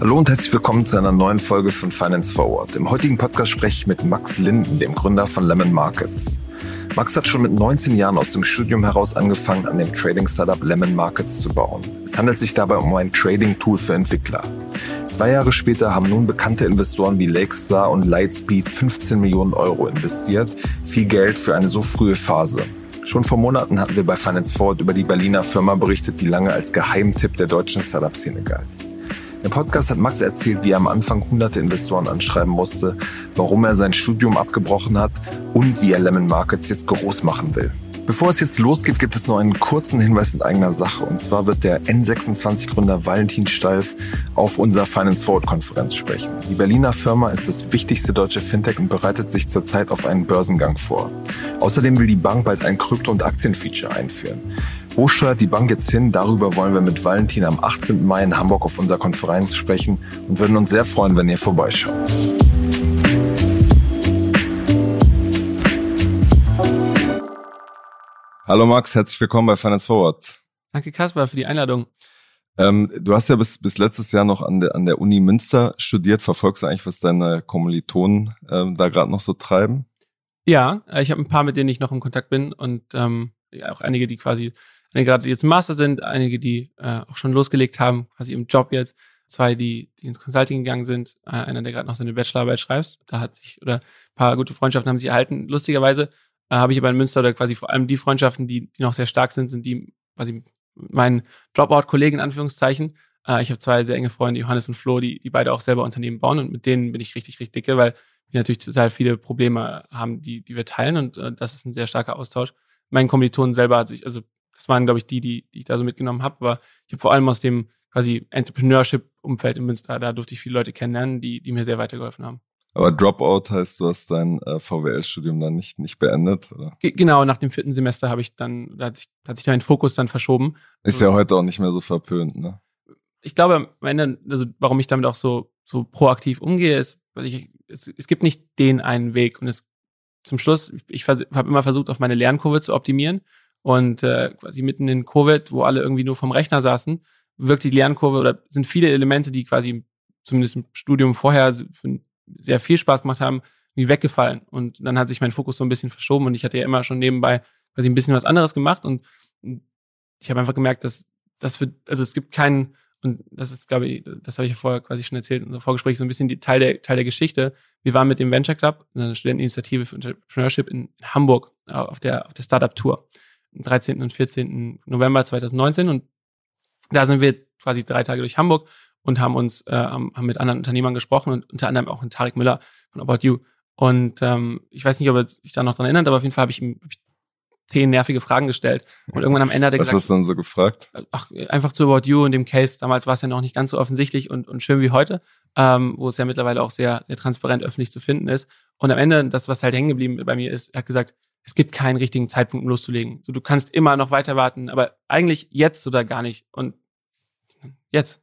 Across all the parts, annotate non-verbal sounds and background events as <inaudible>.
Hallo und herzlich willkommen zu einer neuen Folge von Finance Forward. Im heutigen Podcast spreche ich mit Max Linden, dem Gründer von Lemon Markets. Max hat schon mit 19 Jahren aus dem Studium heraus angefangen, an dem Trading-Startup Lemon Markets zu bauen. Es handelt sich dabei um ein Trading-Tool für Entwickler. Zwei Jahre später haben nun bekannte Investoren wie Lakestar und Lightspeed 15 Millionen Euro investiert. Viel Geld für eine so frühe Phase. Schon vor Monaten hatten wir bei Finance Forward über die Berliner Firma berichtet, die lange als Geheimtipp der deutschen Startup-Szene galt. Im Podcast hat Max erzählt, wie er am Anfang hunderte Investoren anschreiben musste, warum er sein Studium abgebrochen hat und wie er Lemon Markets jetzt groß machen will. Bevor es jetzt losgeht, gibt es noch einen kurzen Hinweis in eigener Sache. Und zwar wird der N26-Gründer Valentin Steif auf unserer Finance Forward-Konferenz sprechen. Die Berliner Firma ist das wichtigste deutsche Fintech und bereitet sich zurzeit auf einen Börsengang vor. Außerdem will die Bank bald ein Krypto- und Aktienfeature einführen. Wo steuert die Bank jetzt hin? Darüber wollen wir mit Valentin am 18. Mai in Hamburg auf unserer Konferenz sprechen und würden uns sehr freuen, wenn ihr vorbeischaut. Hallo Max, herzlich willkommen bei Finance Forward. Danke Kasper für die Einladung. Ähm, du hast ja bis, bis letztes Jahr noch an der, an der Uni Münster studiert. Verfolgst du eigentlich, was deine Kommilitonen ähm, da gerade noch so treiben? Ja, äh, ich habe ein paar, mit denen ich noch im Kontakt bin und ähm, ja, auch einige, die quasi, einige gerade jetzt im Master sind, einige, die äh, auch schon losgelegt haben, quasi im Job jetzt, zwei, die, die ins Consulting gegangen sind, äh, einer, der gerade noch seine Bachelorarbeit schreibt. Da hat sich, oder ein paar gute Freundschaften haben sich erhalten. Lustigerweise äh, habe ich aber in Münster oder quasi vor allem die Freundschaften, die, die noch sehr stark sind, sind die quasi meinen Dropout-Kollegen in Anführungszeichen. Äh, ich habe zwei sehr enge Freunde, Johannes und Flo, die, die beide auch selber Unternehmen bauen und mit denen bin ich richtig, richtig dicke, weil wir natürlich total viele Probleme haben, die, die wir teilen und äh, das ist ein sehr starker Austausch. Mein Kommilitonen selber hat sich, also das waren, glaube ich, die, die, die ich da so mitgenommen habe, aber ich habe vor allem aus dem quasi Entrepreneurship-Umfeld in Münster, da durfte ich viele Leute kennenlernen, die, die mir sehr weitergeholfen haben. Aber Dropout heißt, du hast dein äh, VWL-Studium dann nicht, nicht beendet, oder? Genau, nach dem vierten Semester habe ich dann, da hat sich, hat sich mein Fokus dann verschoben. Ist ja heute auch nicht mehr so verpönt, ne? Ich glaube, am Ende, also warum ich damit auch so, so proaktiv umgehe, ist, weil ich, es, es gibt nicht den einen Weg und es zum Schluss, ich habe immer versucht, auf meine Lernkurve zu optimieren und äh, quasi mitten in Covid, wo alle irgendwie nur vom Rechner saßen, wirkt die Lernkurve oder sind viele Elemente, die quasi zumindest im Studium vorher für sehr viel Spaß gemacht haben, wie weggefallen. Und dann hat sich mein Fokus so ein bisschen verschoben und ich hatte ja immer schon nebenbei quasi ein bisschen was anderes gemacht und ich habe einfach gemerkt, dass das für, also es gibt keinen, und das ist, glaube ich, das habe ich ja vorher quasi schon erzählt in unserem Vorgespräch, so ein bisschen die Teil der, Teil der Geschichte. Wir waren mit dem Venture Club, einer Studenteninitiative für Entrepreneurship in Hamburg auf der, auf der Startup Tour am 13. und 14. November 2019 und da sind wir quasi drei Tage durch Hamburg und haben uns äh, haben mit anderen Unternehmern gesprochen und unter anderem auch mit Tarek Müller von About You. Und ähm, ich weiß nicht, ob er sich da noch dran erinnert, aber auf jeden Fall habe ich ihm hab ich zehn nervige Fragen gestellt. Und irgendwann am Ende hat er Was gesagt. Was hast du dann so gefragt? Ach, einfach zu About You in dem Case. Damals war es ja noch nicht ganz so offensichtlich und, und schön wie heute, ähm, wo es ja mittlerweile auch sehr, sehr transparent öffentlich zu finden ist. Und am Ende, das, was halt hängen geblieben bei mir ist, er hat gesagt, es gibt keinen richtigen Zeitpunkt, um loszulegen. So, du kannst immer noch weiter warten, aber eigentlich jetzt oder gar nicht. Und jetzt,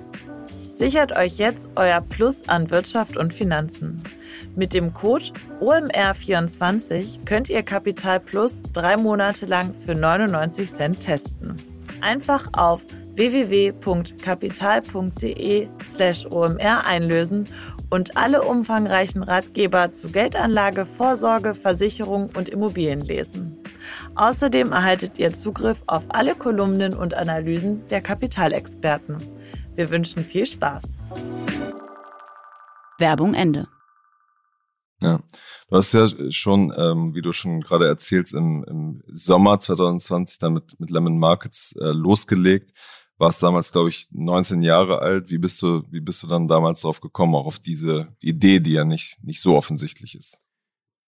Sichert euch jetzt euer Plus an Wirtschaft und Finanzen. Mit dem Code OMR24 könnt ihr Kapital Plus drei Monate lang für 99 Cent testen. Einfach auf www.kapital.de slash OMR einlösen und alle umfangreichen Ratgeber zu Geldanlage, Vorsorge, Versicherung und Immobilien lesen. Außerdem erhaltet ihr Zugriff auf alle Kolumnen und Analysen der Kapitalexperten. Wir wünschen viel Spaß. Werbung Ende. Ja, du hast ja schon, ähm, wie du schon gerade erzählst, im, im Sommer 2020 dann mit, mit Lemon Markets äh, losgelegt. Warst damals, glaube ich, 19 Jahre alt. Wie bist du, wie bist du dann damals drauf gekommen, auch auf diese Idee, die ja nicht, nicht so offensichtlich ist?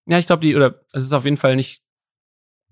Ja, ich glaube, die, oder es ist auf jeden Fall nicht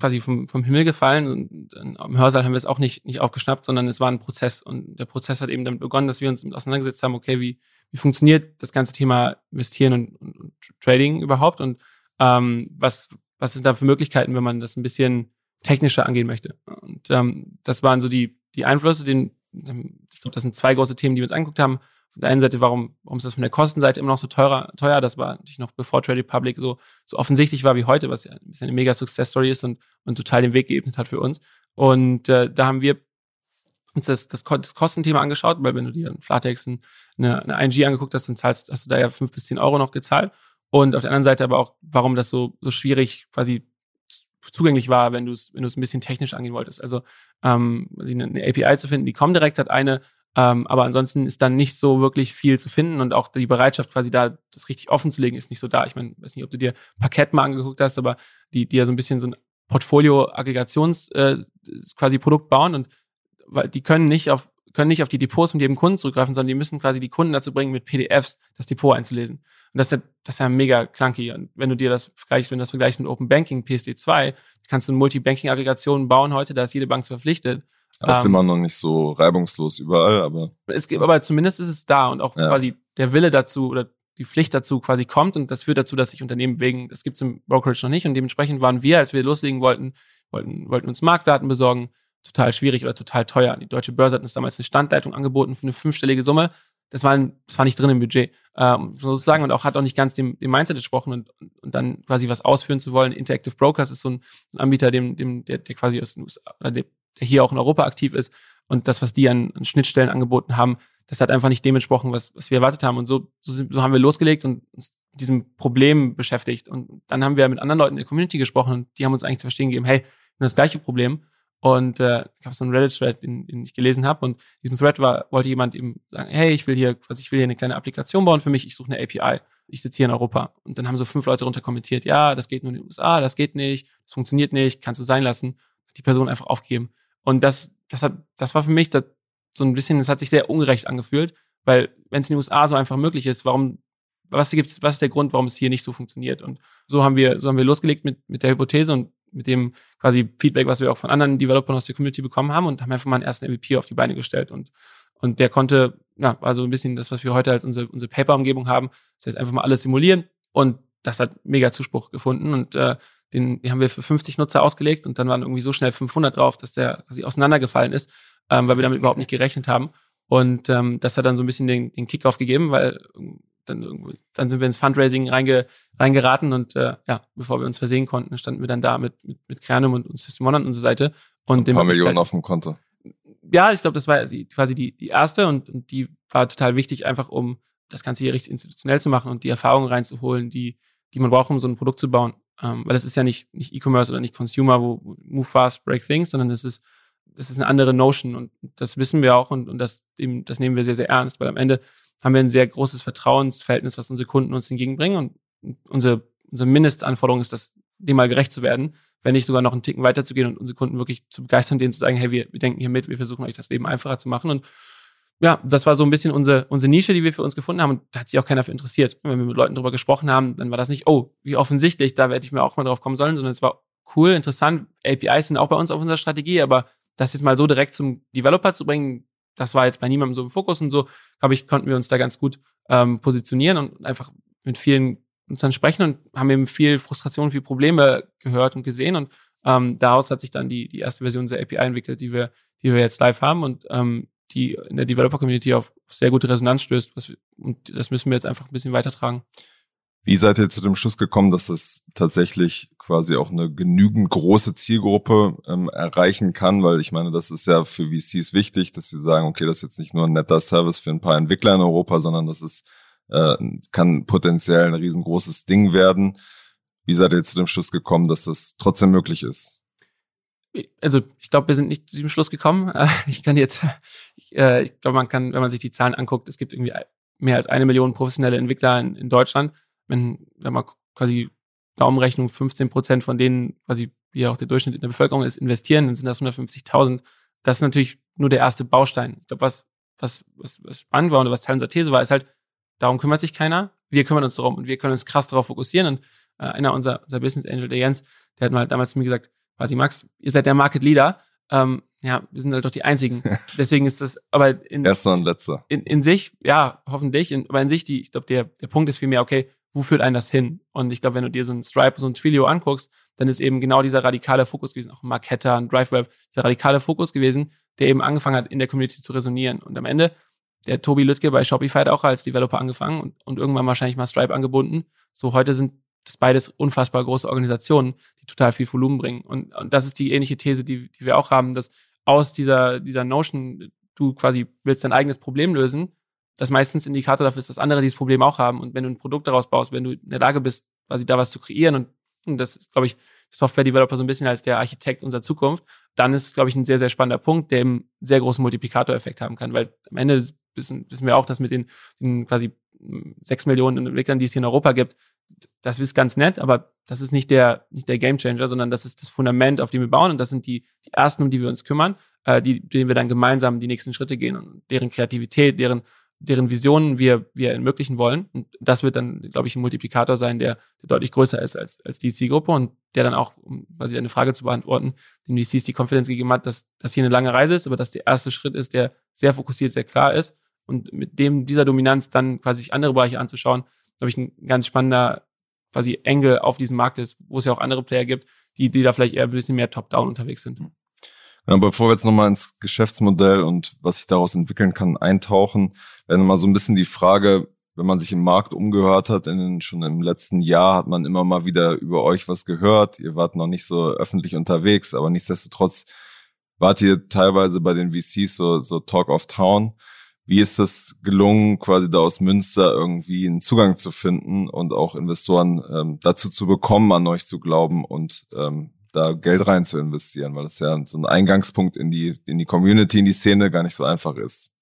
quasi vom, vom Himmel gefallen und im Hörsaal haben wir es auch nicht, nicht aufgeschnappt, sondern es war ein Prozess und der Prozess hat eben damit begonnen, dass wir uns auseinandergesetzt haben, okay, wie, wie funktioniert das ganze Thema Investieren und, und, und Trading überhaupt und ähm, was, was sind da für Möglichkeiten, wenn man das ein bisschen technischer angehen möchte. Und ähm, das waren so die, die Einflüsse, den, ich glaube, das sind zwei große Themen, die wir uns angeguckt haben. Auf der einen Seite, warum, warum ist das von der Kostenseite immer noch so teurer, teuer? Das war natürlich noch bevor Trade Republic so, so offensichtlich war wie heute, was ja ein eine mega Success Story ist und, und total den Weg geebnet hat für uns. Und äh, da haben wir uns das, das, das Kostenthema angeschaut, weil wenn du dir ein Flatex, eine, eine ING angeguckt hast, dann zahlst, hast du da ja fünf bis zehn Euro noch gezahlt. Und auf der anderen Seite aber auch, warum das so, so schwierig quasi zugänglich war, wenn du es wenn ein bisschen technisch angehen wolltest. Also ähm, eine API zu finden, die Comdirect hat eine, ähm, aber ansonsten ist dann nicht so wirklich viel zu finden und auch die Bereitschaft, quasi da das richtig offen zu legen, ist nicht so da. Ich meine, weiß nicht, ob du dir Parkett mal angeguckt hast, aber die, die ja so ein bisschen so ein Portfolio-Aggregations äh, quasi Produkt bauen und die können nicht auf können nicht auf die Depots von jedem Kunden zurückgreifen, sondern die müssen quasi die Kunden dazu bringen, mit PDFs das Depot einzulesen. Und das ist ja, das ist ja mega clunky. Und wenn du dir das vergleichst, wenn du das vergleichst mit Open Banking, PSD2, kannst du eine Multi-Banking-Aggregation bauen heute, da ist jede Bank zu verpflichtet. Das ist ähm, immer noch nicht so reibungslos überall, aber. Es gibt, aber zumindest ist es da und auch ja. quasi der Wille dazu oder die Pflicht dazu quasi kommt und das führt dazu, dass sich Unternehmen wegen, das gibt es im Brokerage noch nicht und dementsprechend waren wir, als wir loslegen wollten, wollten, wollten uns Marktdaten besorgen, total schwierig oder total teuer. Die Deutsche Börse hat uns damals eine Standleitung angeboten für eine fünfstellige Summe. Das war, das war nicht drin im Budget, ähm, sozusagen, und auch hat auch nicht ganz dem, dem Mindset entsprochen und, und, und dann quasi was ausführen zu wollen. Interactive Brokers ist so ein, ein Anbieter, dem, dem, der, der quasi aus den USA, oder der, der hier auch in Europa aktiv ist. Und das, was die an, an Schnittstellen angeboten haben, das hat einfach nicht dem entsprochen, was, was wir erwartet haben. Und so, so, so haben wir losgelegt und uns mit diesem Problem beschäftigt. Und dann haben wir mit anderen Leuten in der Community gesprochen und die haben uns eigentlich zu verstehen gegeben, hey, wir haben das gleiche Problem. Und äh, gab so einen Reddit-Thread, den, den ich gelesen habe. Und in diesem Thread war, wollte jemand eben sagen, hey, ich will hier, was ich will hier eine kleine Applikation bauen für mich, ich suche eine API. Ich sitze hier in Europa. Und dann haben so fünf Leute runter kommentiert, ja, das geht nur in den USA, das geht nicht, das funktioniert nicht, kannst du sein lassen. Hat die Person einfach aufgegeben. Und das das hat, das war für mich das, so ein bisschen, das hat sich sehr ungerecht angefühlt, weil wenn es in den USA so einfach möglich ist, warum, was gibt's, was ist der Grund, warum es hier nicht so funktioniert? Und so haben wir, so haben wir losgelegt mit, mit der Hypothese und mit dem quasi Feedback, was wir auch von anderen Developern aus der Community bekommen haben und haben einfach mal einen ersten MVP auf die Beine gestellt und und der konnte, ja, also ein bisschen das, was wir heute als unsere, unsere Paper-Umgebung haben. Das heißt, einfach mal alles simulieren und das hat mega Zuspruch gefunden und äh, den, den haben wir für 50 Nutzer ausgelegt und dann waren irgendwie so schnell 500 drauf, dass der quasi auseinandergefallen ist, ähm, weil wir damit überhaupt nicht gerechnet haben. Und ähm, das hat dann so ein bisschen den, den Kickoff gegeben, weil dann, dann sind wir ins Fundraising reinge, reingeraten und äh, ja, bevor wir uns versehen konnten, standen wir dann da mit, mit, mit Kernum und, und System One an unserer Seite. Und ein paar Millionen auf dem Konto. Ja, ich glaube, das war quasi die, die erste und, und die war total wichtig, einfach um das Ganze hier richtig institutionell zu machen und die Erfahrungen reinzuholen, die, die man braucht, um so ein Produkt zu bauen. Ähm, weil das ist ja nicht, nicht E-Commerce oder nicht Consumer, wo, Move Fast, Break Things, sondern das ist, das ist eine andere Notion und das wissen wir auch und, und das, eben, das nehmen wir sehr, sehr ernst, weil am Ende haben wir ein sehr großes Vertrauensverhältnis, was unsere Kunden uns entgegenbringen und unsere, unsere Mindestanforderung ist, das dem mal gerecht zu werden, wenn nicht sogar noch einen Ticken weiterzugehen und unsere Kunden wirklich zu begeistern, denen zu sagen, hey, wir, wir denken hier mit, wir versuchen euch das Leben einfacher zu machen und ja, das war so ein bisschen unsere, unsere Nische, die wir für uns gefunden haben. Und da hat sich auch keiner für interessiert. Wenn wir mit Leuten drüber gesprochen haben, dann war das nicht, oh, wie offensichtlich, da werde ich mir auch mal drauf kommen sollen, sondern es war cool, interessant. APIs sind auch bei uns auf unserer Strategie, aber das jetzt mal so direkt zum Developer zu bringen, das war jetzt bei niemandem so im Fokus und so, glaube ich, konnten wir uns da ganz gut ähm, positionieren und einfach mit vielen Nutzern sprechen und haben eben viel Frustration, viel Probleme gehört und gesehen und ähm, daraus hat sich dann die, die erste Version der API entwickelt, die wir, die wir jetzt live haben und ähm, die in der Developer-Community auf sehr gute Resonanz stößt. Was, und das müssen wir jetzt einfach ein bisschen weitertragen. Wie seid ihr zu dem Schluss gekommen, dass das tatsächlich quasi auch eine genügend große Zielgruppe ähm, erreichen kann? Weil ich meine, das ist ja für VCs wichtig, dass sie sagen, okay, das ist jetzt nicht nur ein netter Service für ein paar Entwickler in Europa, sondern das ist, äh, kann potenziell ein riesengroßes Ding werden. Wie seid ihr zu dem Schluss gekommen, dass das trotzdem möglich ist? also ich glaube, wir sind nicht zu diesem Schluss gekommen. <laughs> Ich kann jetzt, äh, ich glaube, man kann, wenn man sich die Zahlen anguckt, es gibt irgendwie mehr als eine Million professionelle Entwickler in, in Deutschland. Wenn, wenn man quasi Daumenrechnung 15 Prozent von denen, quasi wie auch der Durchschnitt in der Bevölkerung ist, investieren, dann sind das 150.000. Das ist natürlich nur der erste Baustein. Ich glaube, was, was, was, was spannend war oder was Teil unserer These war, ist halt, darum kümmert sich keiner. Wir kümmern uns darum und wir können uns krass darauf fokussieren. Und äh, einer unserer, unser Business Angel, der Jens, der hat mal damals zu mir gesagt, quasi Max, ihr seid der Market Leader. Ähm, ja, wir sind halt doch die einzigen. Deswegen ist das, aber in, <laughs> erster und letzter. In, in sich, ja, hoffentlich, in, aber in sich, die, ich glaube, der, der Punkt ist vielmehr, okay, wo führt einen das hin? Und ich glaube, wenn du dir so ein Stripe, so ein Twilio anguckst, dann ist eben genau dieser radikale Fokus gewesen, auch Marketer und DriveWeb, dieser radikale Fokus gewesen, der eben angefangen hat, in der Community zu resonieren. Und am Ende, der Tobi Lüttke bei Shopify hat auch als Developer angefangen und, und irgendwann wahrscheinlich mal Stripe angebunden. So heute sind das beides unfassbar große Organisationen, die total viel Volumen bringen. Und, und das ist die ähnliche These, die, die wir auch haben, dass aus dieser, dieser Notion, du quasi willst dein eigenes Problem lösen, das meistens Indikator dafür ist, dass andere dieses Problem auch haben. Und wenn du ein Produkt daraus baust, wenn du in der Lage bist, quasi da was zu kreieren und, das ist, glaube ich, Software-Developer so ein bisschen als der Architekt unserer Zukunft, dann ist es, glaube ich, ein sehr, sehr spannender Punkt, der eben sehr großen Multiplikatoreffekt haben kann. Weil am Ende wissen, wissen wir auch, dass mit den, den quasi sechs Millionen Entwicklern, die es hier in Europa gibt, das ist ganz nett, aber das ist nicht der, nicht der Gamechanger, sondern das ist das Fundament, auf dem wir bauen und das sind die, die ersten, um die wir uns kümmern, äh, die, denen wir dann gemeinsam die nächsten Schritte gehen und deren Kreativität, deren, deren Visionen wir, wir ermöglichen wollen. Und das wird dann, glaube ich, ein Multiplikator sein, der, der deutlich größer ist als, als die Zielgruppe und der dann auch, um quasi eine Frage zu beantworten, den VCs die Confidence gegeben hat, dass das hier eine lange Reise ist, aber dass der erste Schritt ist, der sehr fokussiert, sehr klar ist und mit dem, dieser Dominanz dann quasi sich andere Bereiche anzuschauen, glaube ich, ein ganz spannender quasi Engel auf diesem Markt ist, wo es ja auch andere Player gibt, die, die da vielleicht eher ein bisschen mehr top-down unterwegs sind. Genau, bevor wir jetzt nochmal ins Geschäftsmodell und was sich daraus entwickeln kann, eintauchen, wäre mal so ein bisschen die Frage, wenn man sich im Markt umgehört hat, in, schon im letzten Jahr hat man immer mal wieder über euch was gehört. Ihr wart noch nicht so öffentlich unterwegs, aber nichtsdestotrotz wart ihr teilweise bei den VCs so, so Talk of Town. Wie ist das gelungen, quasi da aus Münster irgendwie einen Zugang zu finden und auch Investoren ähm, dazu zu bekommen, an euch zu glauben und ähm, da Geld rein zu investieren, weil das ja so ein Eingangspunkt in die, in die Community, in die Szene gar nicht so einfach ist.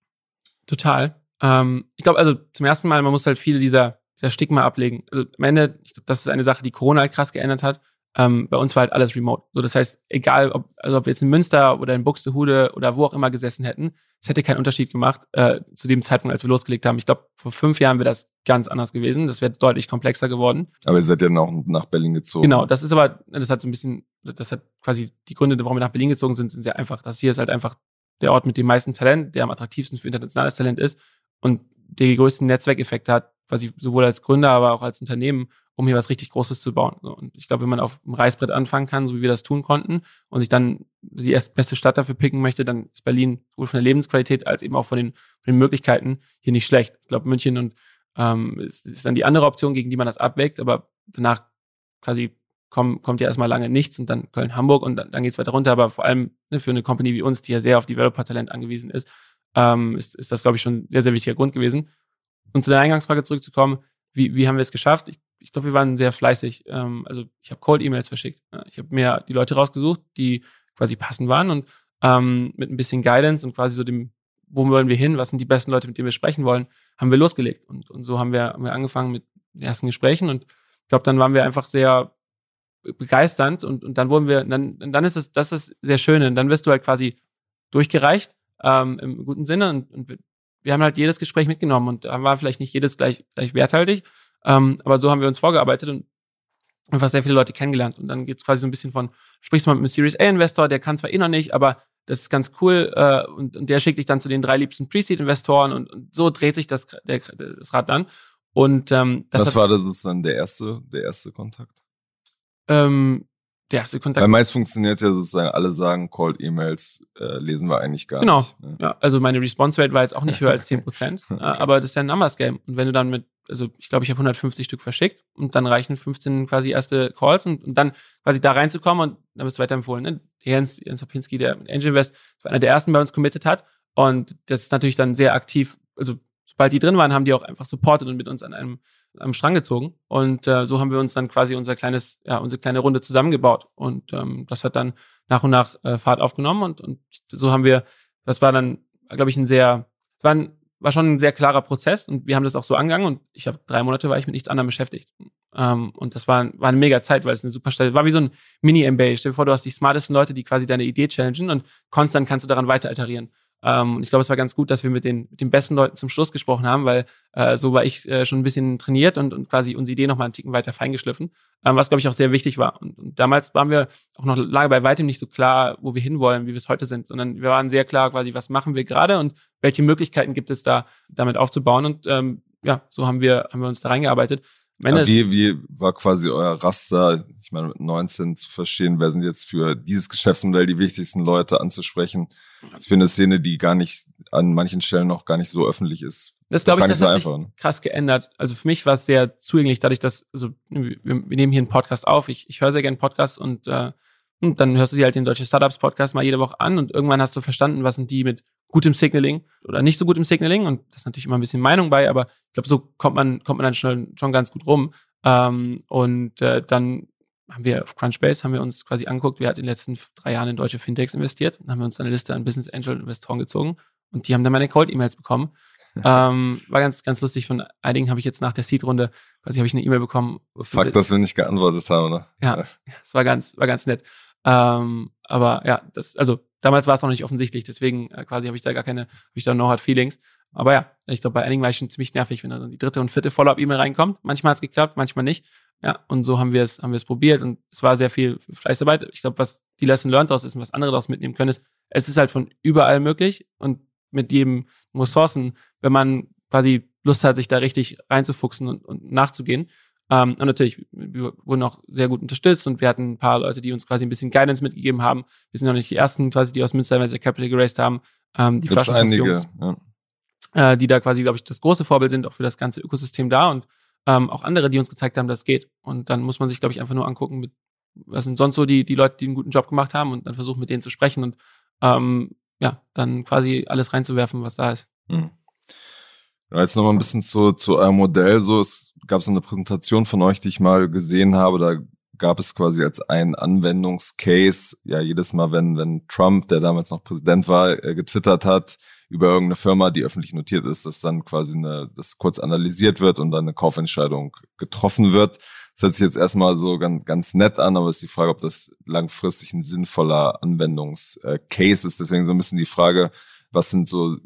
Total. Ähm, ich glaube, also zum ersten Mal, man muss halt viele dieser, dieser Stigma ablegen. Also am Ende, ich glaube, das ist eine Sache, die Corona halt krass geändert hat. Ähm, bei uns war halt alles remote. So, das heißt, egal, ob, also ob wir jetzt in Münster oder in Buxtehude oder wo auch immer gesessen hätten, es hätte keinen Unterschied gemacht äh, zu dem Zeitpunkt, als wir losgelegt haben. Ich glaube, vor fünf Jahren wäre das ganz anders gewesen. Das wäre deutlich komplexer geworden. Aber ihr seid ja noch nach Berlin gezogen. Genau, das ist aber, das hat so ein bisschen, das hat quasi die Gründe, warum wir nach Berlin gezogen sind, sind sehr einfach. Das hier ist halt einfach der Ort mit dem meisten Talent, der am attraktivsten für internationales Talent ist und der die größten Netzwerkeffekte hat, quasi sowohl als Gründer, aber auch als Unternehmen um hier was richtig Großes zu bauen. Und ich glaube, wenn man auf dem Reißbrett anfangen kann, so wie wir das tun konnten, und sich dann die erste beste Stadt dafür picken möchte, dann ist Berlin sowohl von der Lebensqualität als eben auch von den, von den Möglichkeiten hier nicht schlecht. Ich glaube, München und ähm, ist, ist dann die andere Option, gegen die man das abwägt, aber danach quasi komm, kommt ja erstmal lange nichts und dann Köln, Hamburg und dann, dann geht es weiter runter. Aber vor allem ne, für eine Company wie uns, die ja sehr auf Developer-Talent angewiesen ist, ähm, ist, ist das, glaube ich, schon ein sehr, sehr wichtiger Grund gewesen. Und zu der Eingangsfrage zurückzukommen, wie, wie haben wir es geschafft? Ich ich glaube, wir waren sehr fleißig. Ähm, also ich habe Cold-E-Mails verschickt. Ich habe mir die Leute rausgesucht, die quasi passend waren und ähm, mit ein bisschen Guidance und quasi so dem, wo wollen wir hin, was sind die besten Leute, mit denen wir sprechen wollen, haben wir losgelegt. Und, und so haben wir, haben wir angefangen mit ersten Gesprächen und ich glaube, dann waren wir einfach sehr begeisternd und, und dann wurden wir, dann, dann ist es, das ist sehr schön, und dann wirst du halt quasi durchgereicht, ähm, im guten Sinne und, und wir haben halt jedes Gespräch mitgenommen und da war vielleicht nicht jedes gleich, gleich werthaltig, ähm, aber so haben wir uns vorgearbeitet und einfach sehr viele Leute kennengelernt. Und dann geht es quasi so ein bisschen von, sprichst du mal mit einem Series A-Investor, der kann zwar eh noch nicht, aber das ist ganz cool äh, und, und der schickt dich dann zu den drei liebsten Pre-Seed-Investoren und, und, so dreht sich das, der, das Rad dann. Und ähm, das Was hat, war das dann der erste, der erste Kontakt? Ähm, der erste Kontakt. Weil meist funktioniert ja sozusagen, alle sagen, Cold E-Mails äh, lesen wir eigentlich gar genau. nicht. Genau. Ja, also meine Response Rate war jetzt auch nicht höher als 10 Prozent, okay. <laughs> äh, aber das ist ja ein Numbers Game. Und wenn du dann mit, also ich glaube, ich habe 150 Stück verschickt und dann reichen 15 quasi erste Calls und, und dann quasi da reinzukommen und dann wirst du weiterempfohlen. Ne? Jens, Jens Opinski, der mit Angel Invest, war einer der ersten bei uns committed hat und das ist natürlich dann sehr aktiv, also sobald die drin waren, haben die auch einfach supportet und mit uns an einem am Strang gezogen. Und äh, so haben wir uns dann quasi unser kleines, ja, unsere kleine Runde zusammengebaut. Und ähm, das hat dann nach und nach äh, Fahrt aufgenommen und, und so haben wir, das war dann, glaube ich, ein sehr, es war, ein, war schon ein sehr klarer Prozess und wir haben das auch so angegangen und ich habe drei Monate war ich mit nichts anderem beschäftigt. Ähm, und das war, war eine mega Zeit, weil es eine super Stelle war wie so ein Mini-MBA. Stell dir vor, du hast die smartesten Leute, die quasi deine Idee challengen und konstant kannst du daran weiter iterieren. Ähm, und ich glaube, es war ganz gut, dass wir mit den, mit den besten Leuten zum Schluss gesprochen haben, weil äh, so war ich äh, schon ein bisschen trainiert und, und quasi unsere Idee nochmal einen Ticken weiter feingeschliffen, ähm, was, glaube ich, auch sehr wichtig war. Und, und damals waren wir auch noch lange bei weitem nicht so klar, wo wir hinwollen, wie wir es heute sind, sondern wir waren sehr klar quasi, was machen wir gerade und welche Möglichkeiten gibt es da, damit aufzubauen. Und ähm, ja, so haben wir, haben wir uns da reingearbeitet. Ja, wie, wie war quasi euer Raster, ich meine, mit 19 zu verstehen, wer sind jetzt für dieses Geschäftsmodell die wichtigsten Leute anzusprechen? Ich finde eine Szene, die gar nicht an manchen Stellen noch gar nicht so öffentlich ist. Das glaube ich, das so hat einfach, sich ne? krass geändert. Also für mich war es sehr zugänglich, dadurch, dass, also wir, wir nehmen hier einen Podcast auf. Ich, ich höre sehr gerne Podcasts und, äh, und dann hörst du dir halt den Deutsche Startups Podcast mal jede Woche an und irgendwann hast du verstanden, was sind die mit gutem Signaling oder nicht so gutem Signaling und das ist natürlich immer ein bisschen Meinung bei, aber ich glaube, so kommt man, kommt man dann schon, schon ganz gut rum. Ähm, und äh, dann haben wir auf Crunchbase haben wir uns quasi angeguckt, wer hat in den letzten drei Jahren in deutsche Fintechs investiert und haben wir uns eine Liste an Business Angel Investoren gezogen und die haben dann meine Cold E-Mails bekommen. <laughs> ähm, war ganz, ganz lustig. Von einigen habe ich jetzt nach der Seed-Runde, quasi habe ich eine E-Mail bekommen. Fakt, dass wir nicht geantwortet haben, oder? Ja, <laughs> es war ganz, war ganz nett. Ähm, aber ja, das, also damals war es noch nicht offensichtlich, deswegen äh, quasi habe ich da gar keine, habe ich da no hard feelings. Aber ja, ich glaube, bei einigen war ich schon ziemlich nervig, wenn da dann die dritte und vierte Follow-up-E-Mail reinkommt. Manchmal hat es geklappt, manchmal nicht. Ja, und so haben wir es, haben wir es probiert und es war sehr viel Fleißarbeit. Ich glaube, was die Lesson learned daraus ist und was andere daraus mitnehmen können, ist, es ist halt von überall möglich und mit jedem Ressourcen, wenn man quasi Lust hat, sich da richtig reinzufuchsen und, und nachzugehen. Ähm, und natürlich, wir wurden auch sehr gut unterstützt und wir hatten ein paar Leute, die uns quasi ein bisschen Guidance mitgegeben haben. Wir sind noch nicht die ersten quasi, die aus Münster Venture Capital geraced haben. Ähm, die Gibt's einige, ja. äh, die da quasi, glaube ich, das große Vorbild sind, auch für das ganze Ökosystem da und ähm, auch andere, die uns gezeigt haben, dass es geht. Und dann muss man sich, glaube ich, einfach nur angucken, mit, was sind sonst so die, die Leute, die einen guten Job gemacht haben und dann versuchen, mit denen zu sprechen und ähm, ja, dann quasi alles reinzuwerfen, was da ist. Mhm. Jetzt noch mal ein bisschen zu, zu eurem Modell. So, es gab so eine Präsentation von euch, die ich mal gesehen habe. Da gab es quasi als einen Anwendungscase, ja, jedes Mal, wenn, wenn Trump, der damals noch Präsident war, äh, getwittert hat, über irgendeine Firma, die öffentlich notiert ist, dass dann quasi eine, das kurz analysiert wird und dann eine Kaufentscheidung getroffen wird. Das hört sich jetzt erstmal so ganz, ganz nett an, aber ist die Frage, ob das langfristig ein sinnvoller Anwendungscase ist. Deswegen so ein bisschen die Frage, was sind so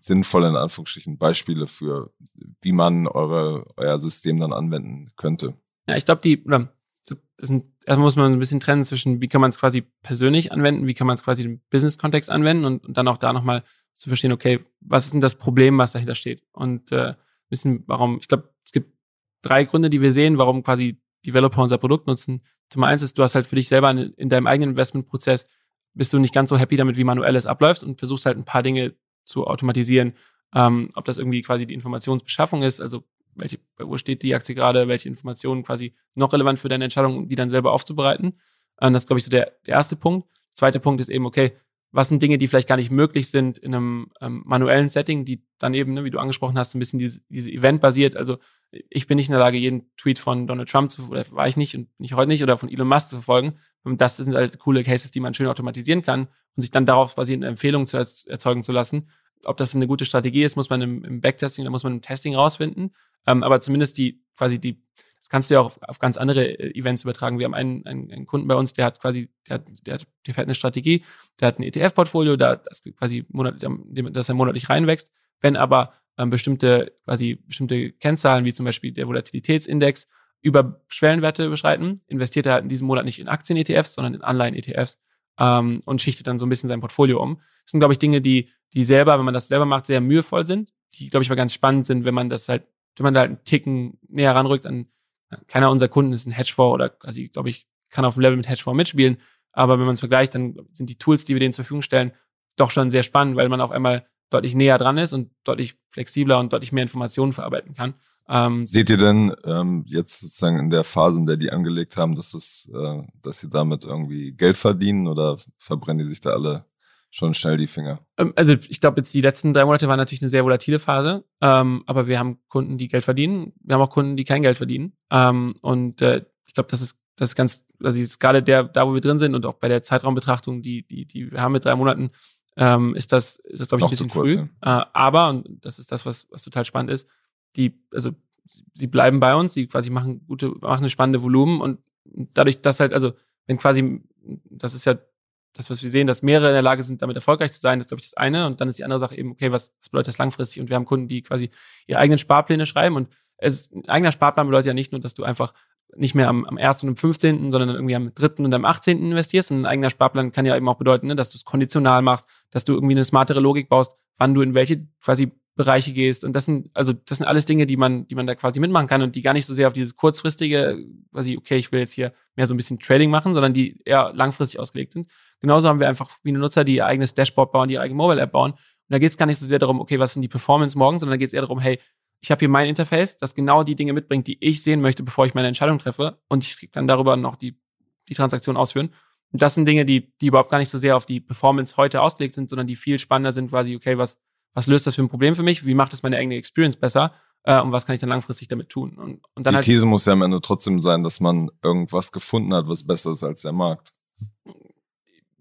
sinnvolle, in Anführungsstrichen, Beispiele für, wie man eure, euer System dann anwenden könnte? Ja, ich glaube, die, oder das sind, erstmal muss man ein bisschen trennen zwischen, wie kann man es quasi persönlich anwenden, wie kann man es quasi im Business-Kontext anwenden und, und, dann auch da nochmal zu verstehen, okay, was ist denn das Problem, was dahinter steht? Und äh, wissen, warum, ich glaube, es gibt drei Gründe, die wir sehen, warum quasi Developer unser Produkt nutzen. Nummer eins ist, du hast halt für dich selber in, in deinem eigenen Investmentprozess, bist du nicht ganz so happy damit, wie manuell es abläuft und versuchst halt ein paar Dinge zu automatisieren. Ähm, ob das irgendwie quasi die Informationsbeschaffung ist, also welche, wo steht die Aktie gerade, welche Informationen quasi noch relevant für deine Entscheidung, die dann selber aufzubereiten. Ähm, das ist, glaube ich, so der, der erste Punkt. Zweiter Punkt ist eben, okay, was sind Dinge, die vielleicht gar nicht möglich sind in einem ähm, manuellen Setting, die dann eben, ne, wie du angesprochen hast, ein bisschen diese, diese Event-basiert. Also ich bin nicht in der Lage, jeden Tweet von Donald Trump zu, oder war ich nicht und nicht heute nicht, oder von Elon Musk zu verfolgen. Und das sind halt coole Cases, die man schön automatisieren kann und sich dann darauf basierend Empfehlungen zu erzeugen zu lassen. Ob das eine gute Strategie ist, muss man im, im Backtesting oder muss man im Testing rausfinden. Ähm, aber zumindest die, quasi die, das kannst du ja auch auf, auf ganz andere äh, Events übertragen. Wir haben einen, einen, einen, Kunden bei uns, der hat quasi, der hat, der hat, der fährt eine Strategie, der hat ein ETF-Portfolio, da das quasi monat, dass er monatlich reinwächst. Wenn aber ähm, bestimmte, quasi bestimmte Kennzahlen, wie zum Beispiel der Volatilitätsindex, über Schwellenwerte überschreiten, investiert er halt in diesem Monat nicht in Aktien-ETFs, sondern in Anleihen-ETFs ähm, und schichtet dann so ein bisschen sein Portfolio um. Das sind, glaube ich, Dinge, die, die selber, wenn man das selber macht, sehr mühevoll sind, die, glaube ich, mal ganz spannend sind, wenn man das halt wenn man da halt einen Ticken näher ranrückt an, keiner unserer Kunden ist ein Hedgefonds oder quasi, glaube ich, kann auf dem Level mit Hedgefonds mitspielen. Aber wenn man es vergleicht, dann sind die Tools, die wir denen zur Verfügung stellen, doch schon sehr spannend, weil man auf einmal deutlich näher dran ist und deutlich flexibler und deutlich mehr Informationen verarbeiten kann. Ähm, Seht ihr denn ähm, jetzt sozusagen in der Phase, in der die angelegt haben, dass das, äh, dass sie damit irgendwie Geld verdienen oder verbrennen die sich da alle schon schnell die Finger. Ähm, also ich glaube, jetzt die letzten drei Monate waren natürlich eine sehr volatile Phase, ähm, aber wir haben Kunden, die Geld verdienen. Wir haben auch Kunden, die kein Geld verdienen. Ähm, und äh, ich glaube, das ist das ist ganz, also ist gerade der, da wo wir drin sind und auch bei der Zeitraumbetrachtung, die die die wir haben mit drei Monaten, ähm, ist das ist das glaube ich ein bisschen kurz, früh. Ja. Äh, aber und das ist das, was was total spannend ist. Die also sie bleiben bei uns, sie quasi machen gute machen eine spannende Volumen und dadurch, dass halt also wenn quasi das ist ja das, was wir sehen, dass mehrere in der Lage sind, damit erfolgreich zu sein, ist, glaube ich, das eine. Und dann ist die andere Sache eben, okay, was, was bedeutet das langfristig? Und wir haben Kunden, die quasi ihre eigenen Sparpläne schreiben. Und es, ein eigener Sparplan bedeutet ja nicht nur, dass du einfach nicht mehr am, am 1. und am 15., sondern irgendwie am 3. und am 18. investierst. Und ein eigener Sparplan kann ja eben auch bedeuten, ne, dass du es konditional machst, dass du irgendwie eine smartere Logik baust, wann du in welche quasi Bereiche gehst. Und das sind, also das sind alles Dinge, die man, die man da quasi mitmachen kann und die gar nicht so sehr auf dieses kurzfristige, quasi, okay, ich will jetzt hier mehr so ein bisschen Trading machen, sondern die eher langfristig ausgelegt sind. Genauso haben wir einfach wie eine Nutzer, die ihr eigenes Dashboard bauen, die ihre eigene Mobile-App bauen. Und da geht es gar nicht so sehr darum, okay, was sind die Performance morgen, sondern da geht es eher darum, hey, ich habe hier mein Interface, das genau die Dinge mitbringt, die ich sehen möchte, bevor ich meine Entscheidung treffe. Und ich kann darüber noch die, die Transaktion ausführen. Und das sind Dinge, die, die überhaupt gar nicht so sehr auf die Performance heute ausgelegt sind, sondern die viel spannender sind, quasi, okay, was, was löst das für ein Problem für mich? Wie macht es meine eigene Experience besser? Äh, und was kann ich dann langfristig damit tun? Und, und dann die halt, These muss ja am Ende trotzdem sein, dass man irgendwas gefunden hat, was besser ist als der Markt.